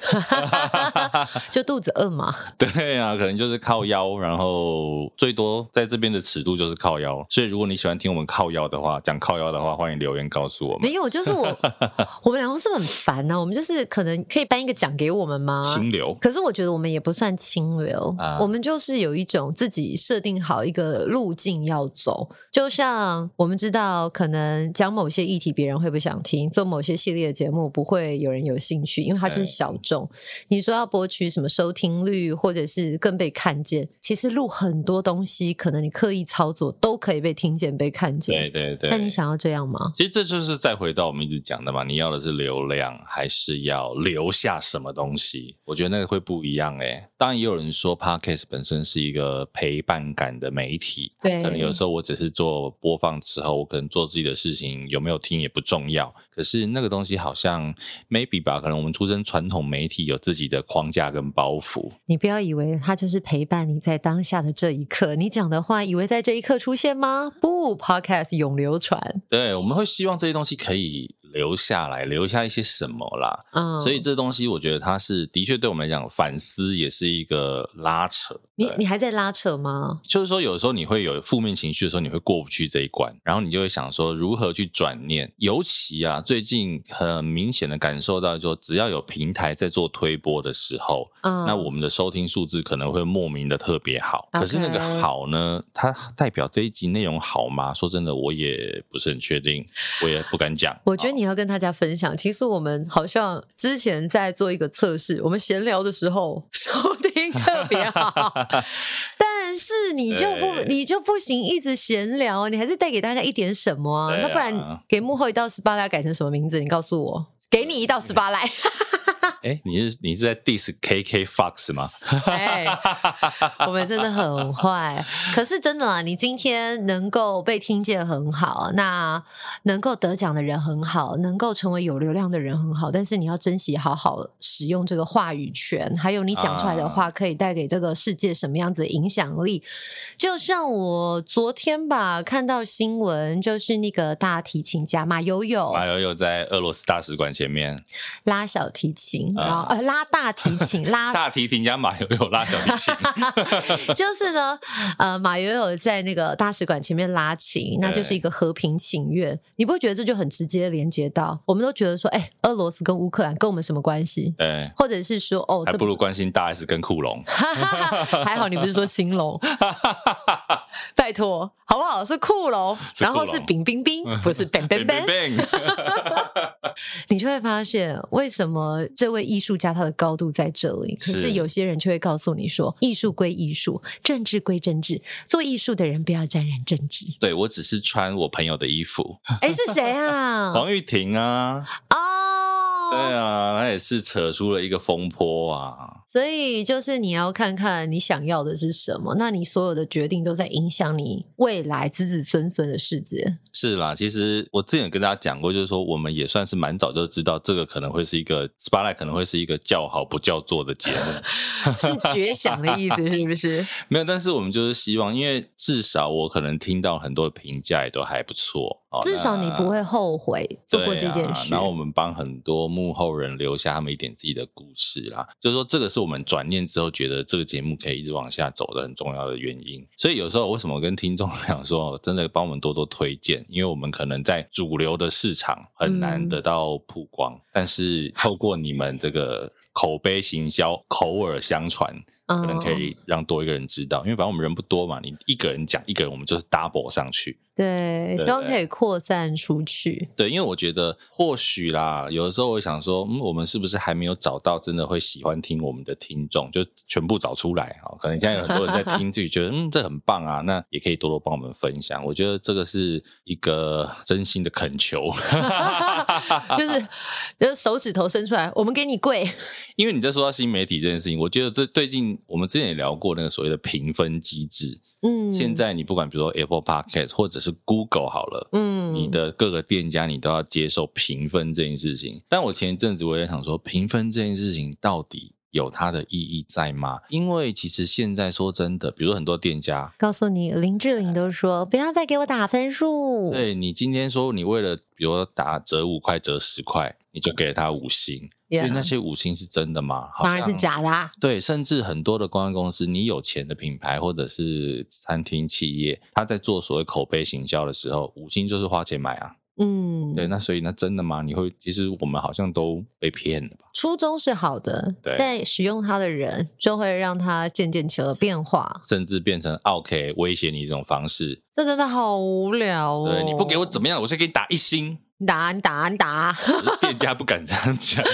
就肚子饿嘛。对啊，可能就是靠腰，然后最多在这边的尺度就是靠腰。所以如果你喜欢听我们靠腰的话，讲靠腰的话，欢迎留言告诉我们。没有，就是我，我们两个是不是很烦呢、啊？我们就是可能可以颁一个奖给我们吗？清流。可是我觉得我们也不算清流，啊、我们就是有一种自己设定好一个路径要走，就像。像我们知道，可能讲某些议题，别人会不想听；做某些系列的节目，不会有人有兴趣，因为它就是小众。你说要博取什么收听率，或者是更被看见，其实录很多东西，可能你刻意操作都可以被听见、被看见。对对对。那你想要这样吗？其实这就是再回到我们一直讲的嘛，你要的是流量，还是要留下什么东西？我觉得那个会不一样诶、欸。当然，也有人说，Podcast 本身是一个陪伴感的媒体。对，可能有时候我只是做。播放之后，我可能做自己的事情有没有听也不重要。可是那个东西好像 maybe 吧，可能我们出身传统媒体有自己的框架跟包袱。你不要以为它就是陪伴你在当下的这一刻，你讲的话以为在这一刻出现吗？不，Podcast 永流传。对，我们会希望这些东西可以。留下来，留下一些什么啦？嗯，所以这东西我觉得它是的确对我们来讲反思也是一个拉扯。你你还在拉扯吗？就是说，有时候你会有负面情绪的时候，你会过不去这一关，然后你就会想说如何去转念。尤其啊，最近很明显的感受到，说只要有平台在做推播的时候，嗯，那我们的收听数字可能会莫名的特别好。可是那个好呢，它代表这一集内容好吗？说真的，我也不是很确定，我也不敢讲。我觉得。你要跟大家分享，其实我们好像之前在做一个测试，我们闲聊的时候 收听特别好，但是你就不你就不行，一直闲聊，你还是带给大家一点什么啊？啊那不然给幕后一道十八来改成什么名字？你告诉我，给你一道十八来。哎，你是你是在 diss KK Fox 吗？哎，我们真的很坏。可是真的啊，你今天能够被听见很好，那能够得奖的人很好，能够成为有流量的人很好。但是你要珍惜，好好使用这个话语权，还有你讲出来的话可以带给这个世界什么样子的影响力。就像我昨天吧，看到新闻，就是那个大提琴家马友友，马友友在俄罗斯大使馆前面拉小提琴。然后呃，拉大提琴，拉 大提琴加马友友拉小提琴，就是呢，呃，马友友在那个大使馆前面拉琴，那就是一个和平请愿。你不会觉得这就很直接连接到？我们都觉得说，哎，俄罗斯跟乌克兰跟我们什么关系？对，或者是说，哦，还不如关心大 S 跟库龙。还好你不是说兴隆，拜托，好不好？是酷龙，然后是冰冰冰，不是 bang bang bang。你就会发现为什么这位。艺术家他的高度在这里，可是有些人却会告诉你说，艺术归艺术，政治归政治，做艺术的人不要沾染政治。对，我只是穿我朋友的衣服。哎，是谁啊？黄玉婷啊。哦。对啊，他也是扯出了一个风波啊。所以就是你要看看你想要的是什么，那你所有的决定都在影响你未来子子孙孙的世界。是啦，其实我之前有跟大家讲过，就是说我们也算是蛮早就知道这个可能会是一个 Spotlight，可能会是一个叫好不叫座的节目，是绝响的意思是不是？没有，但是我们就是希望，因为至少我可能听到很多的评价也都还不错。至少你不会后悔做过这件事。啊、然后我们帮很多幕后人留下他们一点自己的故事啦，就是说这个是我们转念之后觉得这个节目可以一直往下走的很重要的原因。所以有时候为什么跟听众 讲说，真的帮我们多多推荐，因为我们可能在主流的市场很难得到曝光，嗯、但是透过你们这个口碑行销、口耳相传。可能可以让多一个人知道，因为反正我们人不多嘛，你一个人讲一个人，我们就是 double 上去，对，希望可以扩散出去。对，因为我觉得或许啦，有的时候我想说，嗯，我们是不是还没有找到真的会喜欢听我们的听众，就全部找出来啊？可能现在有很多人在 听，自己觉得嗯，这很棒啊，那也可以多多帮我们分享。我觉得这个是一个真心的恳求，就是就是手指头伸出来，我们给你跪。因为你在说到新媒体这件事情，我觉得这最近。我们之前也聊过那个所谓的评分机制，嗯，现在你不管比如说 Apple Podcast 或者是 Google 好了，嗯，你的各个店家你都要接受评分这件事情。但我前一阵子我也想说，评分这件事情到底有它的意义在吗？因为其实现在说真的，比如很多店家告诉你，林志玲都说不要再给我打分数。对，你今天说你为了比如说打折五块折十块，你就给了他五星。所以那些五星是真的吗？当然是假的啊。对，甚至很多的公关公司，你有钱的品牌或者是餐厅企业，他在做所谓口碑行销的时候，五星就是花钱买啊。嗯，对，那所以那真的吗？你会其实我们好像都被骗了吧？初衷是好的，对，但使用它的人就会让它渐渐起了变化，甚至变成 OK 威胁你这种方式。这真的好无聊哦！对，你不给我怎么样，我就给你打一星。打你打你打，店家不敢这样讲，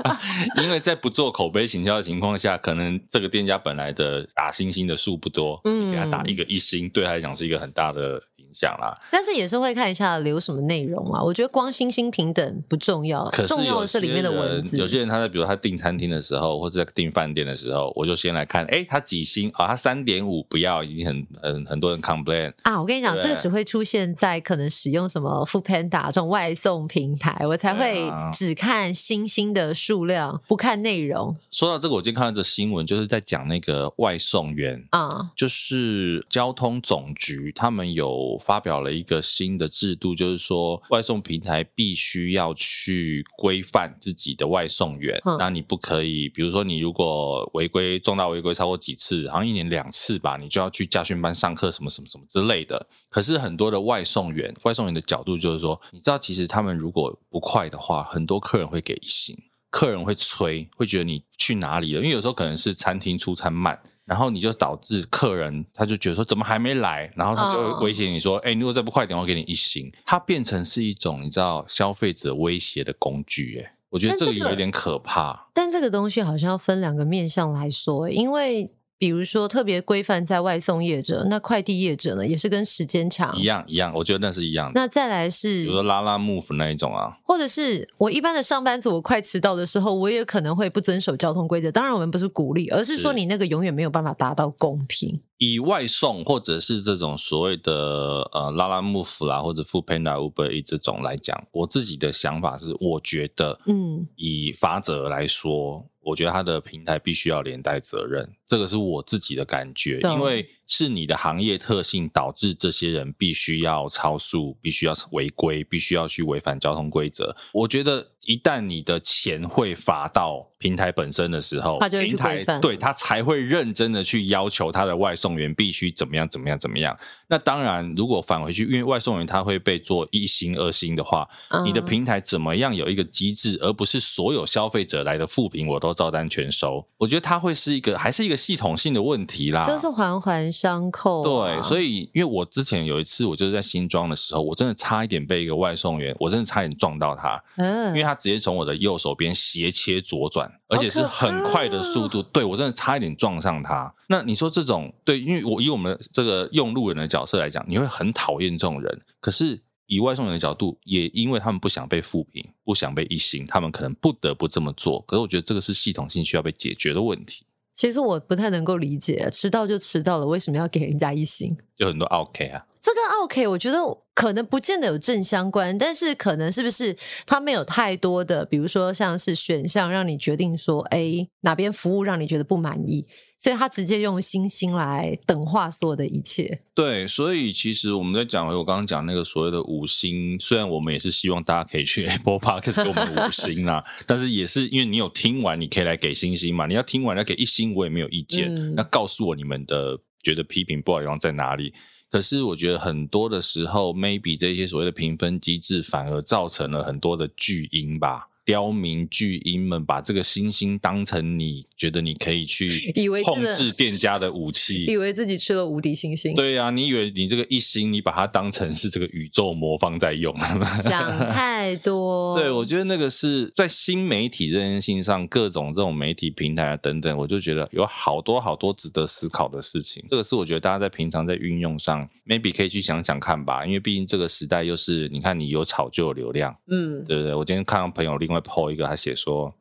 因为在不做口碑行销的情况下，可能这个店家本来的打星星的数不多，给他打一个一星，对他来讲是一个很大的影响啦。但是也是会看一下留什么内容啊。我觉得光星星平等不重要，重要的是里面的文字。有些人他在比如他订餐厅的时候，或者在订饭店的时候，我就先来看，哎，他几星啊？他三点五，不要，已经很很很多人 complain 啊。我跟你讲，这个只会出现在可能使用什么 Foodpanda 这种外送平台，我才会只看星星的数量，不看内容。说到这个，我今天看到这新闻，就是在讲那个外送员啊，就是交通总局他们有发表了一个新的制度，就是说外送平台必须要去规范自己的外送员。嗯、那你不可以，比如说你如果违规重大违规超过几次，好像一年两次吧，你就要去家训班上课，什么什么什么之类的。可是很多的外送员，外送员的角度就是说，你知道，其实他们如果不快的话，很多客人会给一星。客人会催，会觉得你去哪里了？因为有时候可能是餐厅出餐慢，然后你就导致客人他就觉得说怎么还没来，然后他就威胁你说：“哎、oh. 欸，你如果再不快点，我给你一星。”它变成是一种你知道消费者威胁的工具，哎，我觉得这个有一点可怕。但这个东西好像要分两个面向来说，因为。比如说，特别规范在外送业者，那快递业者呢，也是跟时间抢一样一样，我觉得那是一样的。那再来是，比如说拉拉 move 那一种啊，或者是我一般的上班族，我快迟到的时候，我也可能会不遵守交通规则。当然，我们不是鼓励，而是说你那个永远没有办法达到公平。以外送或者是这种所谓的呃拉拉 move 啦，或者 Foodpanda Uber 这种来讲，我自己的想法是，我觉得，嗯，以法则来说。我觉得他的平台必须要连带责任，这个是我自己的感觉，因为是你的行业特性导致这些人必须要超速，必须要违规，必须要去违反交通规则。我觉得一旦你的钱会罚到平台本身的时候，他就平台对他才会认真的去要求他的外送员必须怎么样怎么样怎么样。那当然，如果返回去，因为外送员他会被做一星二星的话，你的平台怎么样有一个机制，而不是所有消费者来的负评我都照单全收。我觉得它会是一个还是一个系统性的问题啦，就是环环相扣啊。对，所以因为我之前有一次，我就是在新庄的时候，我真的差一点被一个外送员，我真的差一点撞到他，嗯，因为他直接从我的右手边斜切左转，而且是很快的速度，对，我真的差一点撞上他。那你说这种对，因为我以我们这个用路人的角色来讲，你会很讨厌这种人，可是。以外送员的角度，也因为他们不想被负评，不想被一星，他们可能不得不这么做。可是我觉得这个是系统性需要被解决的问题。其实我不太能够理解，迟到就迟到了，为什么要给人家一星？就很多 OK 啊。这跟 OK，我觉得可能不见得有正相关，但是可能是不是他没有太多的，比如说像是选项让你决定说，哎，哪边服务让你觉得不满意，所以他直接用星星来等化所有的一切。对，所以其实我们在讲回我刚刚讲那个所谓的五星，虽然我们也是希望大家可以去 Apple Podcast 给我们五星啦，但是也是因为你有听完，你可以来给星星嘛。你要听完要给一星，我也没有意见。嗯、那告诉我你们的觉得批评不好的地方在哪里？可是我觉得很多的时候，maybe 这些所谓的评分机制反而造成了很多的巨婴吧。刁民巨婴们把这个星星当成你觉得你可以去以为控制店家的武器，以为自己吃了无敌星星。对呀、啊，你以为你这个一星，你把它当成是这个宇宙魔方在用？想太多。对，我觉得那个是在新媒体这件事情上，各种这种媒体平台啊等等，我就觉得有好多好多值得思考的事情。这个是我觉得大家在平常在运用上，maybe 可以去想想看吧。因为毕竟这个时代又是你看，你有炒就有流量，嗯，对不对？我今天看到朋友另外。会 po 一个，他写说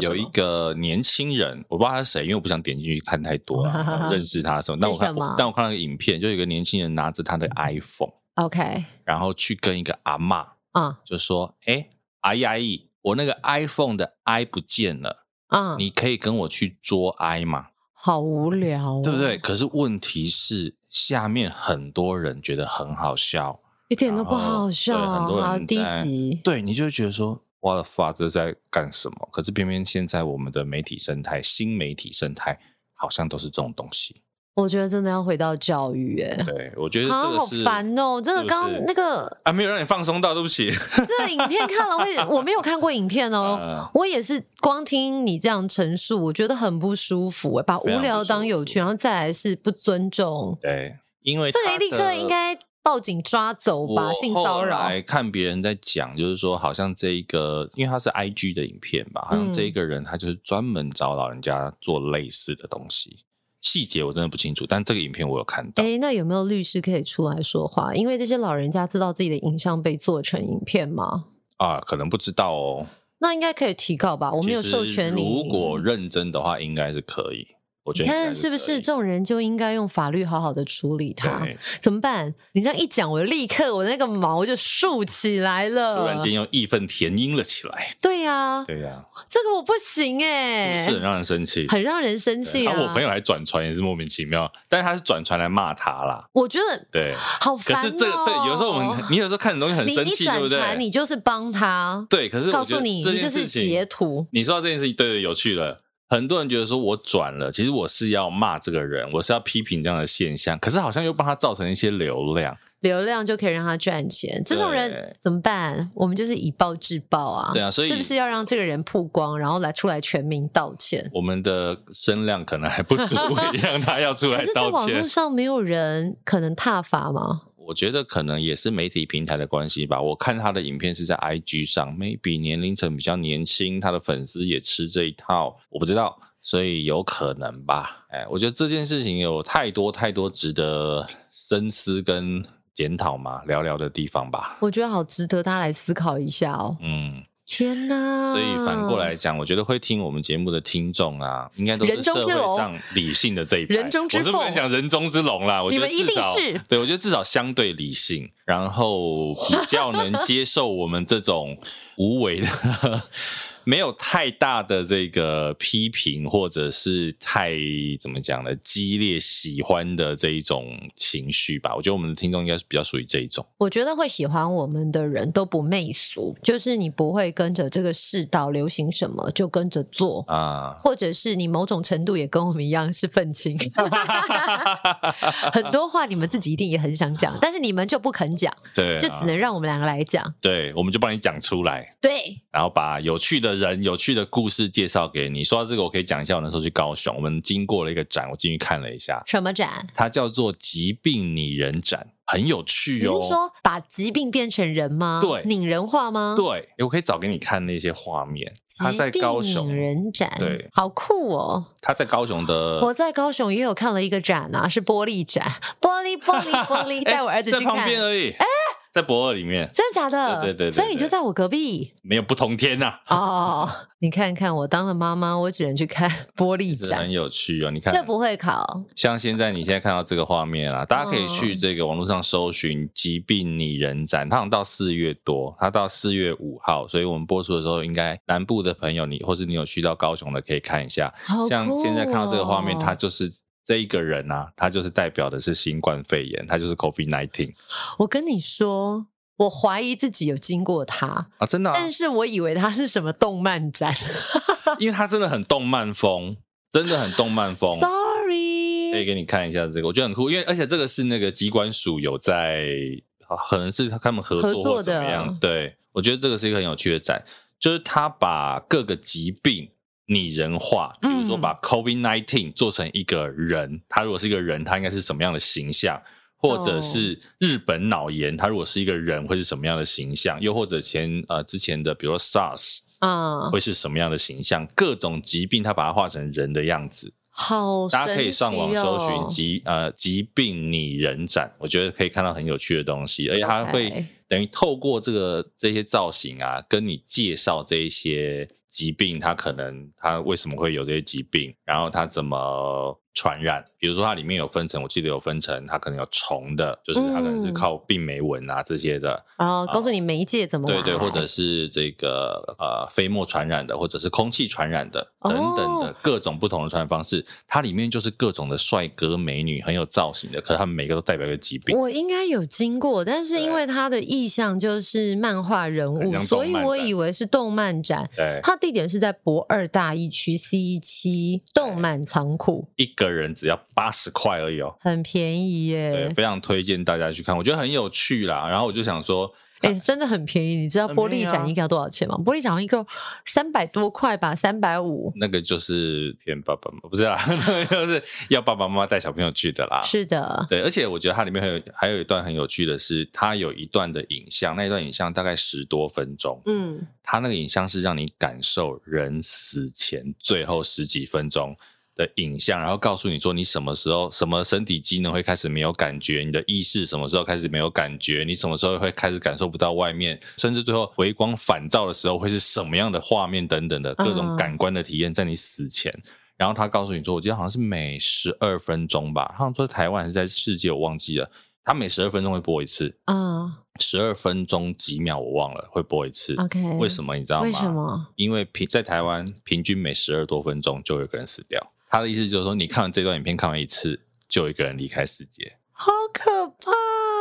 有一个年轻人，我不知道他是谁，因为我不想点进去看太多，认识他的时候，但我看，但我看到一个影片，就有一个年轻人拿着他的 iPhone，OK，然后去跟一个阿嬷，啊，就说，哎，阿姨阿姨，我那个 iPhone 的 i 不见了，啊，你可以跟我去捉 i 吗？好无聊，对不对？可是问题是，下面很多人觉得很好笑，一点都不好笑，很多人在，对，你就会觉得说。我的发这在干什么？可是偏偏现在我们的媒体生态、新媒体生态好像都是这种东西。我觉得真的要回到教育，哎，对，我觉得这个好烦哦。真的，刚刚那个啊，没有让你放松到，对不起。这个影片看了会，我没有看过影片哦，呃、我也是光听你这样陈述，我觉得很不舒服。把无聊当有趣，然后再来是不尊重。对，因为这个立刻应该。报警抓走吧，性骚扰。后来看别人在讲，就是说，好像这一个，因为他是 IG 的影片吧，好像这一个人他就是专门找老人家做类似的东西。细节我真的不清楚，但这个影片我有看到。哎，那有没有律师可以出来说话？因为这些老人家知道自己的影像被做成影片吗？啊，可能不知道哦。那应该可以提告吧？我没有授权你。如果认真的话，应该是可以。我觉得，那是不是这种人就应该用法律好好的处理他？怎么办？你这样一讲，我立刻我那个毛就竖起来了，突然间又义愤填膺了起来。对呀，对呀，这个我不行哎，是不是很让人生气？很让人生气啊！我朋友还转传也是莫名其妙，但是他是转传来骂他啦。我觉得对，好烦。可是这个对，有时候我们你有时候看的东西很生气，对不对？你就是帮他，对。可是告诉你，你就是截图。你说到这件事情，对对，有趣了。很多人觉得说，我转了，其实我是要骂这个人，我是要批评这样的现象，可是好像又帮他造成一些流量，流量就可以让他赚钱。这种人怎么办？我们就是以暴制暴啊！对啊，所以是不是要让这个人曝光，然后来出来全民道歉？我们的声量可能还不足以 让他要出来道歉。网络上没有人可能踏伐吗？我觉得可能也是媒体平台的关系吧。我看他的影片是在 IG 上，maybe 年龄层比较年轻，他的粉丝也吃这一套，我不知道，所以有可能吧。哎，我觉得这件事情有太多太多值得深思跟检讨嘛，聊聊的地方吧。我觉得好值得大家来思考一下哦。嗯。天呐！所以反过来讲，我觉得会听我们节目的听众啊，应该都是社会上理性的这一 派。人中之龙，我是不敢讲人中之龙啦。我觉得至少，你们一定是。对，我觉得至少相对理性，然后比较能接受我们这种无为的。没有太大的这个批评，或者是太怎么讲呢？激烈喜欢的这一种情绪吧。我觉得我们的听众应该是比较属于这一种。我觉得会喜欢我们的人都不媚俗，就是你不会跟着这个世道流行什么就跟着做啊，或者是你某种程度也跟我们一样是愤青。很多话你们自己一定也很想讲，但是你们就不肯讲，对、啊，就只能让我们两个来讲。对，我们就帮你讲出来。对，然后把有趣的。人有趣的故事介绍给你。说到这个，我可以讲一下。我那时候去高雄，我们经过了一个展，我进去看了一下。什么展？它叫做“疾病拟人展”，很有趣哦。你是说把疾病变成人吗？对，拟人化吗？对，我可以找给你看那些画面。他在高雄拟人展，对，好酷哦。他在高雄的，我在高雄也有看了一个展啊，是玻璃展，玻璃玻璃玻璃，带我儿子去看。在旁边而已。哎。在博二里面，真的假的？对对对，对，所以你就在我隔壁，没有不同天呐、啊。哦，你看看我当了妈妈，我只能去看玻璃展，很有趣哦。你看，这不会考。像现在你现在看到这个画面啦，大家可以去这个网络上搜寻“疾病拟人展”，它好像到四月多，它到四月五号，所以我们播出的时候，应该南部的朋友你或是你有去到高雄的，可以看一下。好哦。像现在看到这个画面，它就是。这一个人啊，他就是代表的是新冠肺炎，他就是 COVID-19。我跟你说，我怀疑自己有经过他啊，真的啊。但是我以为他是什么动漫展，因为他真的很动漫风，真的很动漫风。Sorry，可以给你看一下这个，我觉得很酷，因为而且这个是那个机关署有在，可能是他们合作或怎么样。对，我觉得这个是一个很有趣的展，就是他把各个疾病。拟人化，比如说把 COVID-19 做成一个人，他如果是一个人，他应该是什么样的形象？或者是日本脑炎，他如果是一个人，会是什么样的形象？又或者前呃之前的，比如说 SARS 啊，会是什么样的形象？各种疾病，他把它画成人的样子。好，大家可以上网搜寻疾呃疾病拟人展，我觉得可以看到很有趣的东西，而且他会等于透过这个这些造型啊，跟你介绍这一些。疾病，他可能他为什么会有这些疾病，然后他怎么传染？比如说它里面有分层，我记得有分层，它可能有虫的，就是它可能是靠病媒蚊啊这些的，然后告诉你媒介怎么来，对对，或者是这个呃飞沫传染的，或者是空气传染的等等的各种不同的传染方式，哦，它里面就是各种的帅哥美女，很有造型的，可是他们每个都代表一个疾病。我应该有经过，但是因为它的意象就是漫画人物，所以我以为是动漫展。对，它地点是在博二大一区 C 七动漫仓库，一个人只要八十块而已哦，很便宜耶。对，非常推荐大家去看，我觉得很有趣啦。然后我就想说，哎、欸，真的很便宜。你知道玻璃展一个要多少钱吗？玻璃展一个三百多块吧，三百五。那个就是骗爸爸妈妈，不是啦，那个就是要爸爸妈妈带小朋友去的啦。是的，对。而且我觉得它里面还有还有一段很有趣的是，它有一段的影像，那一段影像大概十多分钟。嗯，它那个影像是让你感受人死前最后十几分钟。的影像，然后告诉你说你什么时候什么身体机能会开始没有感觉，你的意识什么时候开始没有感觉，你什么时候会开始感受不到外面，甚至最后回光返照的时候会是什么样的画面等等的各种感官的体验，在你死前。嗯然后他告诉你说，我记得好像是每十二分钟吧，好像说台湾还是在世界，我忘记了。他每十二分钟会播一次，啊，十二分钟几秒我忘了，会播一次。OK，为什么你知道吗？为什么？因为平在台湾平均每十二多分钟就有一个人死掉。他的意思就是说，你看完这段影片看完一次，就一个人离开世界，好可怕！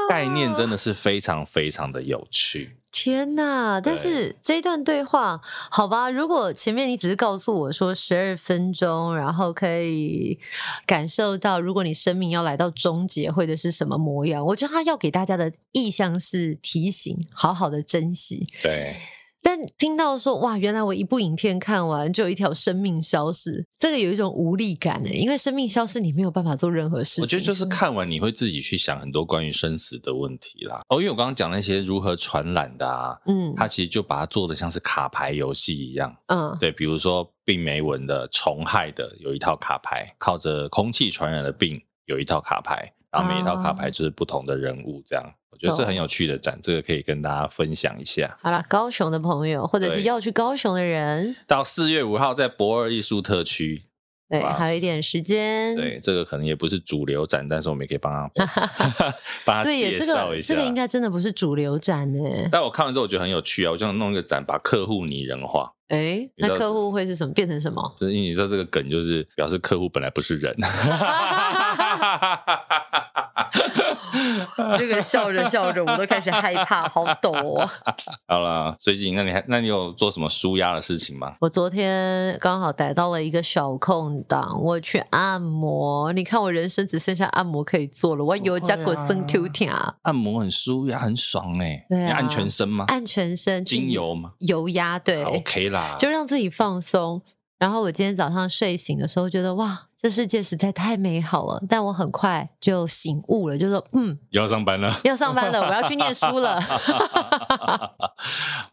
概念真的是非常非常的有趣。天呐！但是这一段对话，好吧，如果前面你只是告诉我说十二分钟，然后可以感受到，如果你生命要来到终结，或者是什么模样，我觉得他要给大家的意向是提醒，好好的珍惜。对。但听到说哇，原来我一部影片看完就有一条生命消失，这个有一种无力感呢，因为生命消失，你没有办法做任何事情。我觉得就是看完你会自己去想很多关于生死的问题啦。哦，因为我刚刚讲那些如何传染的啊，嗯，他其实就把它做的像是卡牌游戏一样，嗯，对，比如说病媒蚊的、虫害的有一套卡牌，靠着空气传染的病有一套卡牌。然后每一套卡牌就是不同的人物，这样、啊、我觉得是很有趣的展，这个可以跟大家分享一下。好了，高雄的朋友或者是要去高雄的人，到四月五号在博尔艺术特区，对，还有一点时间。对，这个可能也不是主流展，但是我们也可以帮他 帮他介绍一下。这个、这个应该真的不是主流展呢。但我看完之后我觉得很有趣啊，我就想弄一个展，把客户拟人化。哎，那客户会是什么？变成什么？就是因为你知道这个梗，就是表示客户本来不是人。这个笑着笑着，我都开始害怕，好抖哦。好了，最近那你还那你有做什么舒压的事情吗？我昨天刚好逮到了一个小空档，我去按摩。你看我人生只剩下按摩可以做了，我有加过生 Q 天啊。按摩很舒压，很爽哎。对啊，按全身吗？按全身，精油吗？油压对，OK 啦，就让自己放松。然后我今天早上睡醒的时候，觉得哇。这世界实在太美好了，但我很快就醒悟了，就说嗯，要上班了，要上班了，我要去念书了。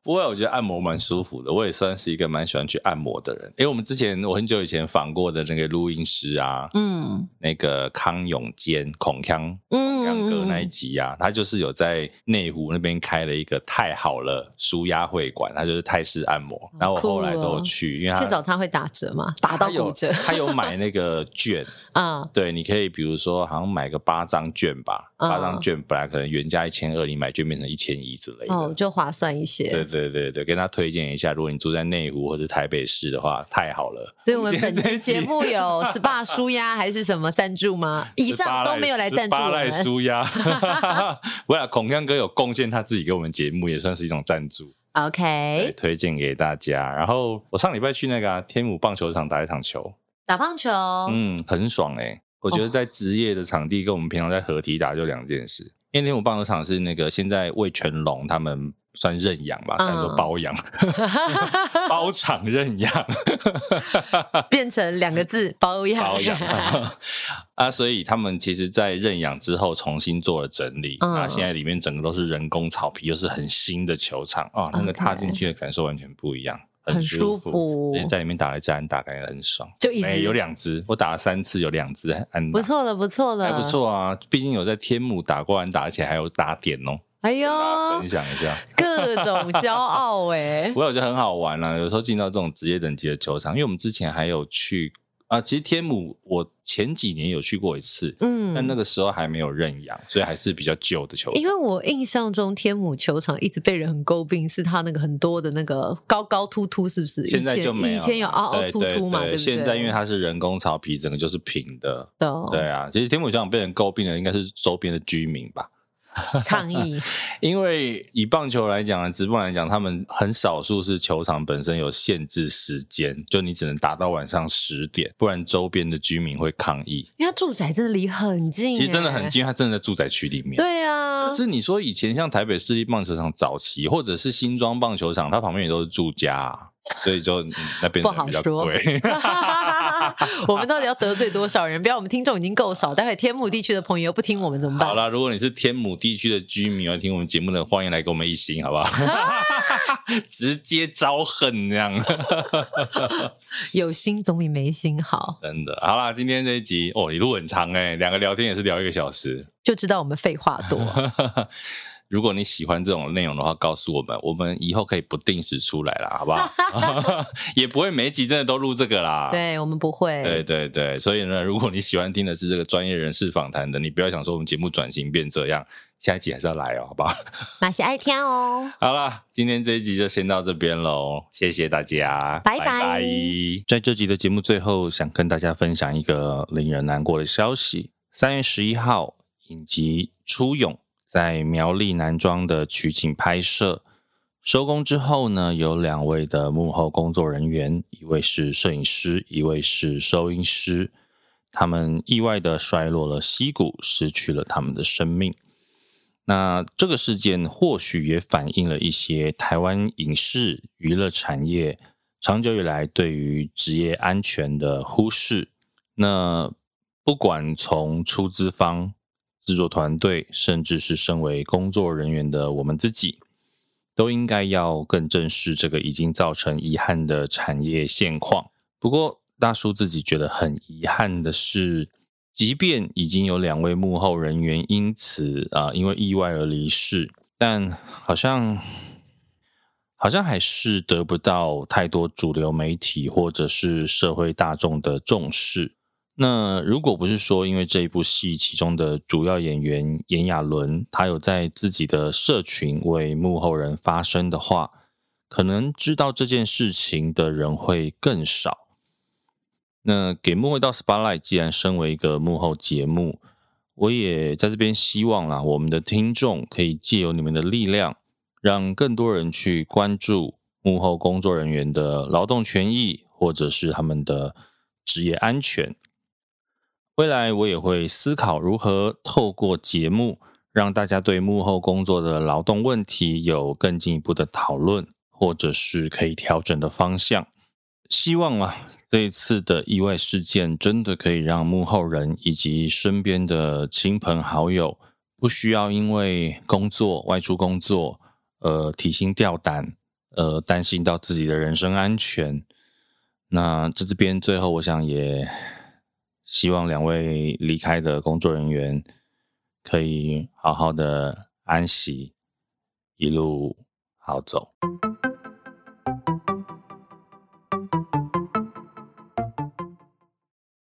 不过我觉得按摩蛮舒服的，我也算是一个蛮喜欢去按摩的人。因为我们之前我很久以前访过的那个录音师啊，嗯，那个康永坚孔康，嗯，孔锵哥那一集啊，他就是有在内湖那边开了一个太好了舒压会馆，他就是泰式按摩。然后我后来都有去，因为他至少他会打折嘛，打到骨折，他有买那个。券啊，对，你可以比如说，好像买个八张券吧，八张券本来可能原价一千二，你买券变成一千一之类的，哦，就划算一些。对对对对，跟他推荐一下，如果你住在内湖或者台北市的话，太好了。所以我们本期节目有 SPA 舒压还是什么赞助吗？以上都没有来赞助我们。舒压，不要孔亮哥有贡献他自己给我们节目，也算是一种赞助。OK，推荐给大家。然后我上礼拜去那个、啊、天母棒球场打一场球。打棒球，嗯，很爽哎、欸！我觉得在职业的场地跟我们平常在合体打就两件事。因为天母棒球场是那个现在魏全龙他们算认养吧，算说包养，包场认养，变成两个字包养。包 养啊，所以他们其实，在认养之后重新做了整理，那、嗯、现在里面整个都是人工草皮，又是很新的球场啊，那个踏进去的感受完全不一样。很舒服，在里面打了一支安打，感觉很爽。就一直有两只，我打了三次，有两只安打，不错了，不错了，还不错啊。毕竟有在天母打过安打，而且还有打点哦。哎呦，分享一下，各种骄傲 哎。我有觉得很好玩啦，有时候进到这种职业等级的球场，因为我们之前还有去。啊，其实天母我前几年有去过一次，嗯，但那个时候还没有认养，所以还是比较旧的球场。因为我印象中天母球场一直被人很诟病，是它那个很多的那个高高凸凸，是不是？现在就没有，以前有凹凹凸凸嘛，对？现在因为它是人工草皮，整个就是平的。对，对啊，其实天母球场被人诟病的应该是周边的居民吧。抗议，因为以棒球来讲，直棒来讲，他们很少数是球场本身有限制时间，就你只能打到晚上十点，不然周边的居民会抗议。因为他住宅真的离很近，其实真的很近，他真的在住宅区里面。对啊，可是你说以前像台北市立棒球场早期，或者是新庄棒球场，它旁边也都是住家，所以就那边不好说。我们到底要得罪多少人？不要我们听众已经够少，待会天母地区的朋友又不听我们怎么办？好啦，如果你是天母地区的居民要听我们节目的，欢迎来给我们一星，好不好？直接招恨这样，有心总比没心好。真的，好啦，今天这一集哦，一路很长哎，两个聊天也是聊一个小时，就知道我们废话多。如果你喜欢这种内容的话，告诉我们，我们以后可以不定时出来啦，好不好？也不会每一集真的都录这个啦。对，我们不会。对对对，所以呢，如果你喜欢听的是这个专业人士访谈的，你不要想说我们节目转型变这样，下一集还是要来哦，好不好？马西爱听哦。好了，今天这一集就先到这边喽，谢谢大家，拜拜。拜拜。在这集的节目最后，想跟大家分享一个令人难过的消息：三月十一号，影集《初勇》。在苗栗南庄的取景拍摄收工之后呢，有两位的幕后工作人员，一位是摄影师，一位是收音师，他们意外的摔落了溪谷，失去了他们的生命。那这个事件或许也反映了一些台湾影视娱乐产业长久以来对于职业安全的忽视。那不管从出资方，制作团队，甚至是身为工作人员的我们自己，都应该要更正视这个已经造成遗憾的产业现况。不过，大叔自己觉得很遗憾的是，即便已经有两位幕后人员因此啊，因为意外而离世，但好像好像还是得不到太多主流媒体或者是社会大众的重视。那如果不是说，因为这一部戏其中的主要演员炎亚纶，他有在自己的社群为幕后人发声的话，可能知道这件事情的人会更少。那给幕后到 spotlight，既然身为一个幕后节目，我也在这边希望啦，我们的听众可以借由你们的力量，让更多人去关注幕后工作人员的劳动权益，或者是他们的职业安全。未来我也会思考如何透过节目，让大家对幕后工作的劳动问题有更进一步的讨论，或者是可以调整的方向。希望啊，这一次的意外事件真的可以让幕后人以及身边的亲朋好友，不需要因为工作外出工作，呃，提心吊胆，呃，担心到自己的人身安全。那在这边最后，我想也。希望两位离开的工作人员可以好好的安息，一路好走。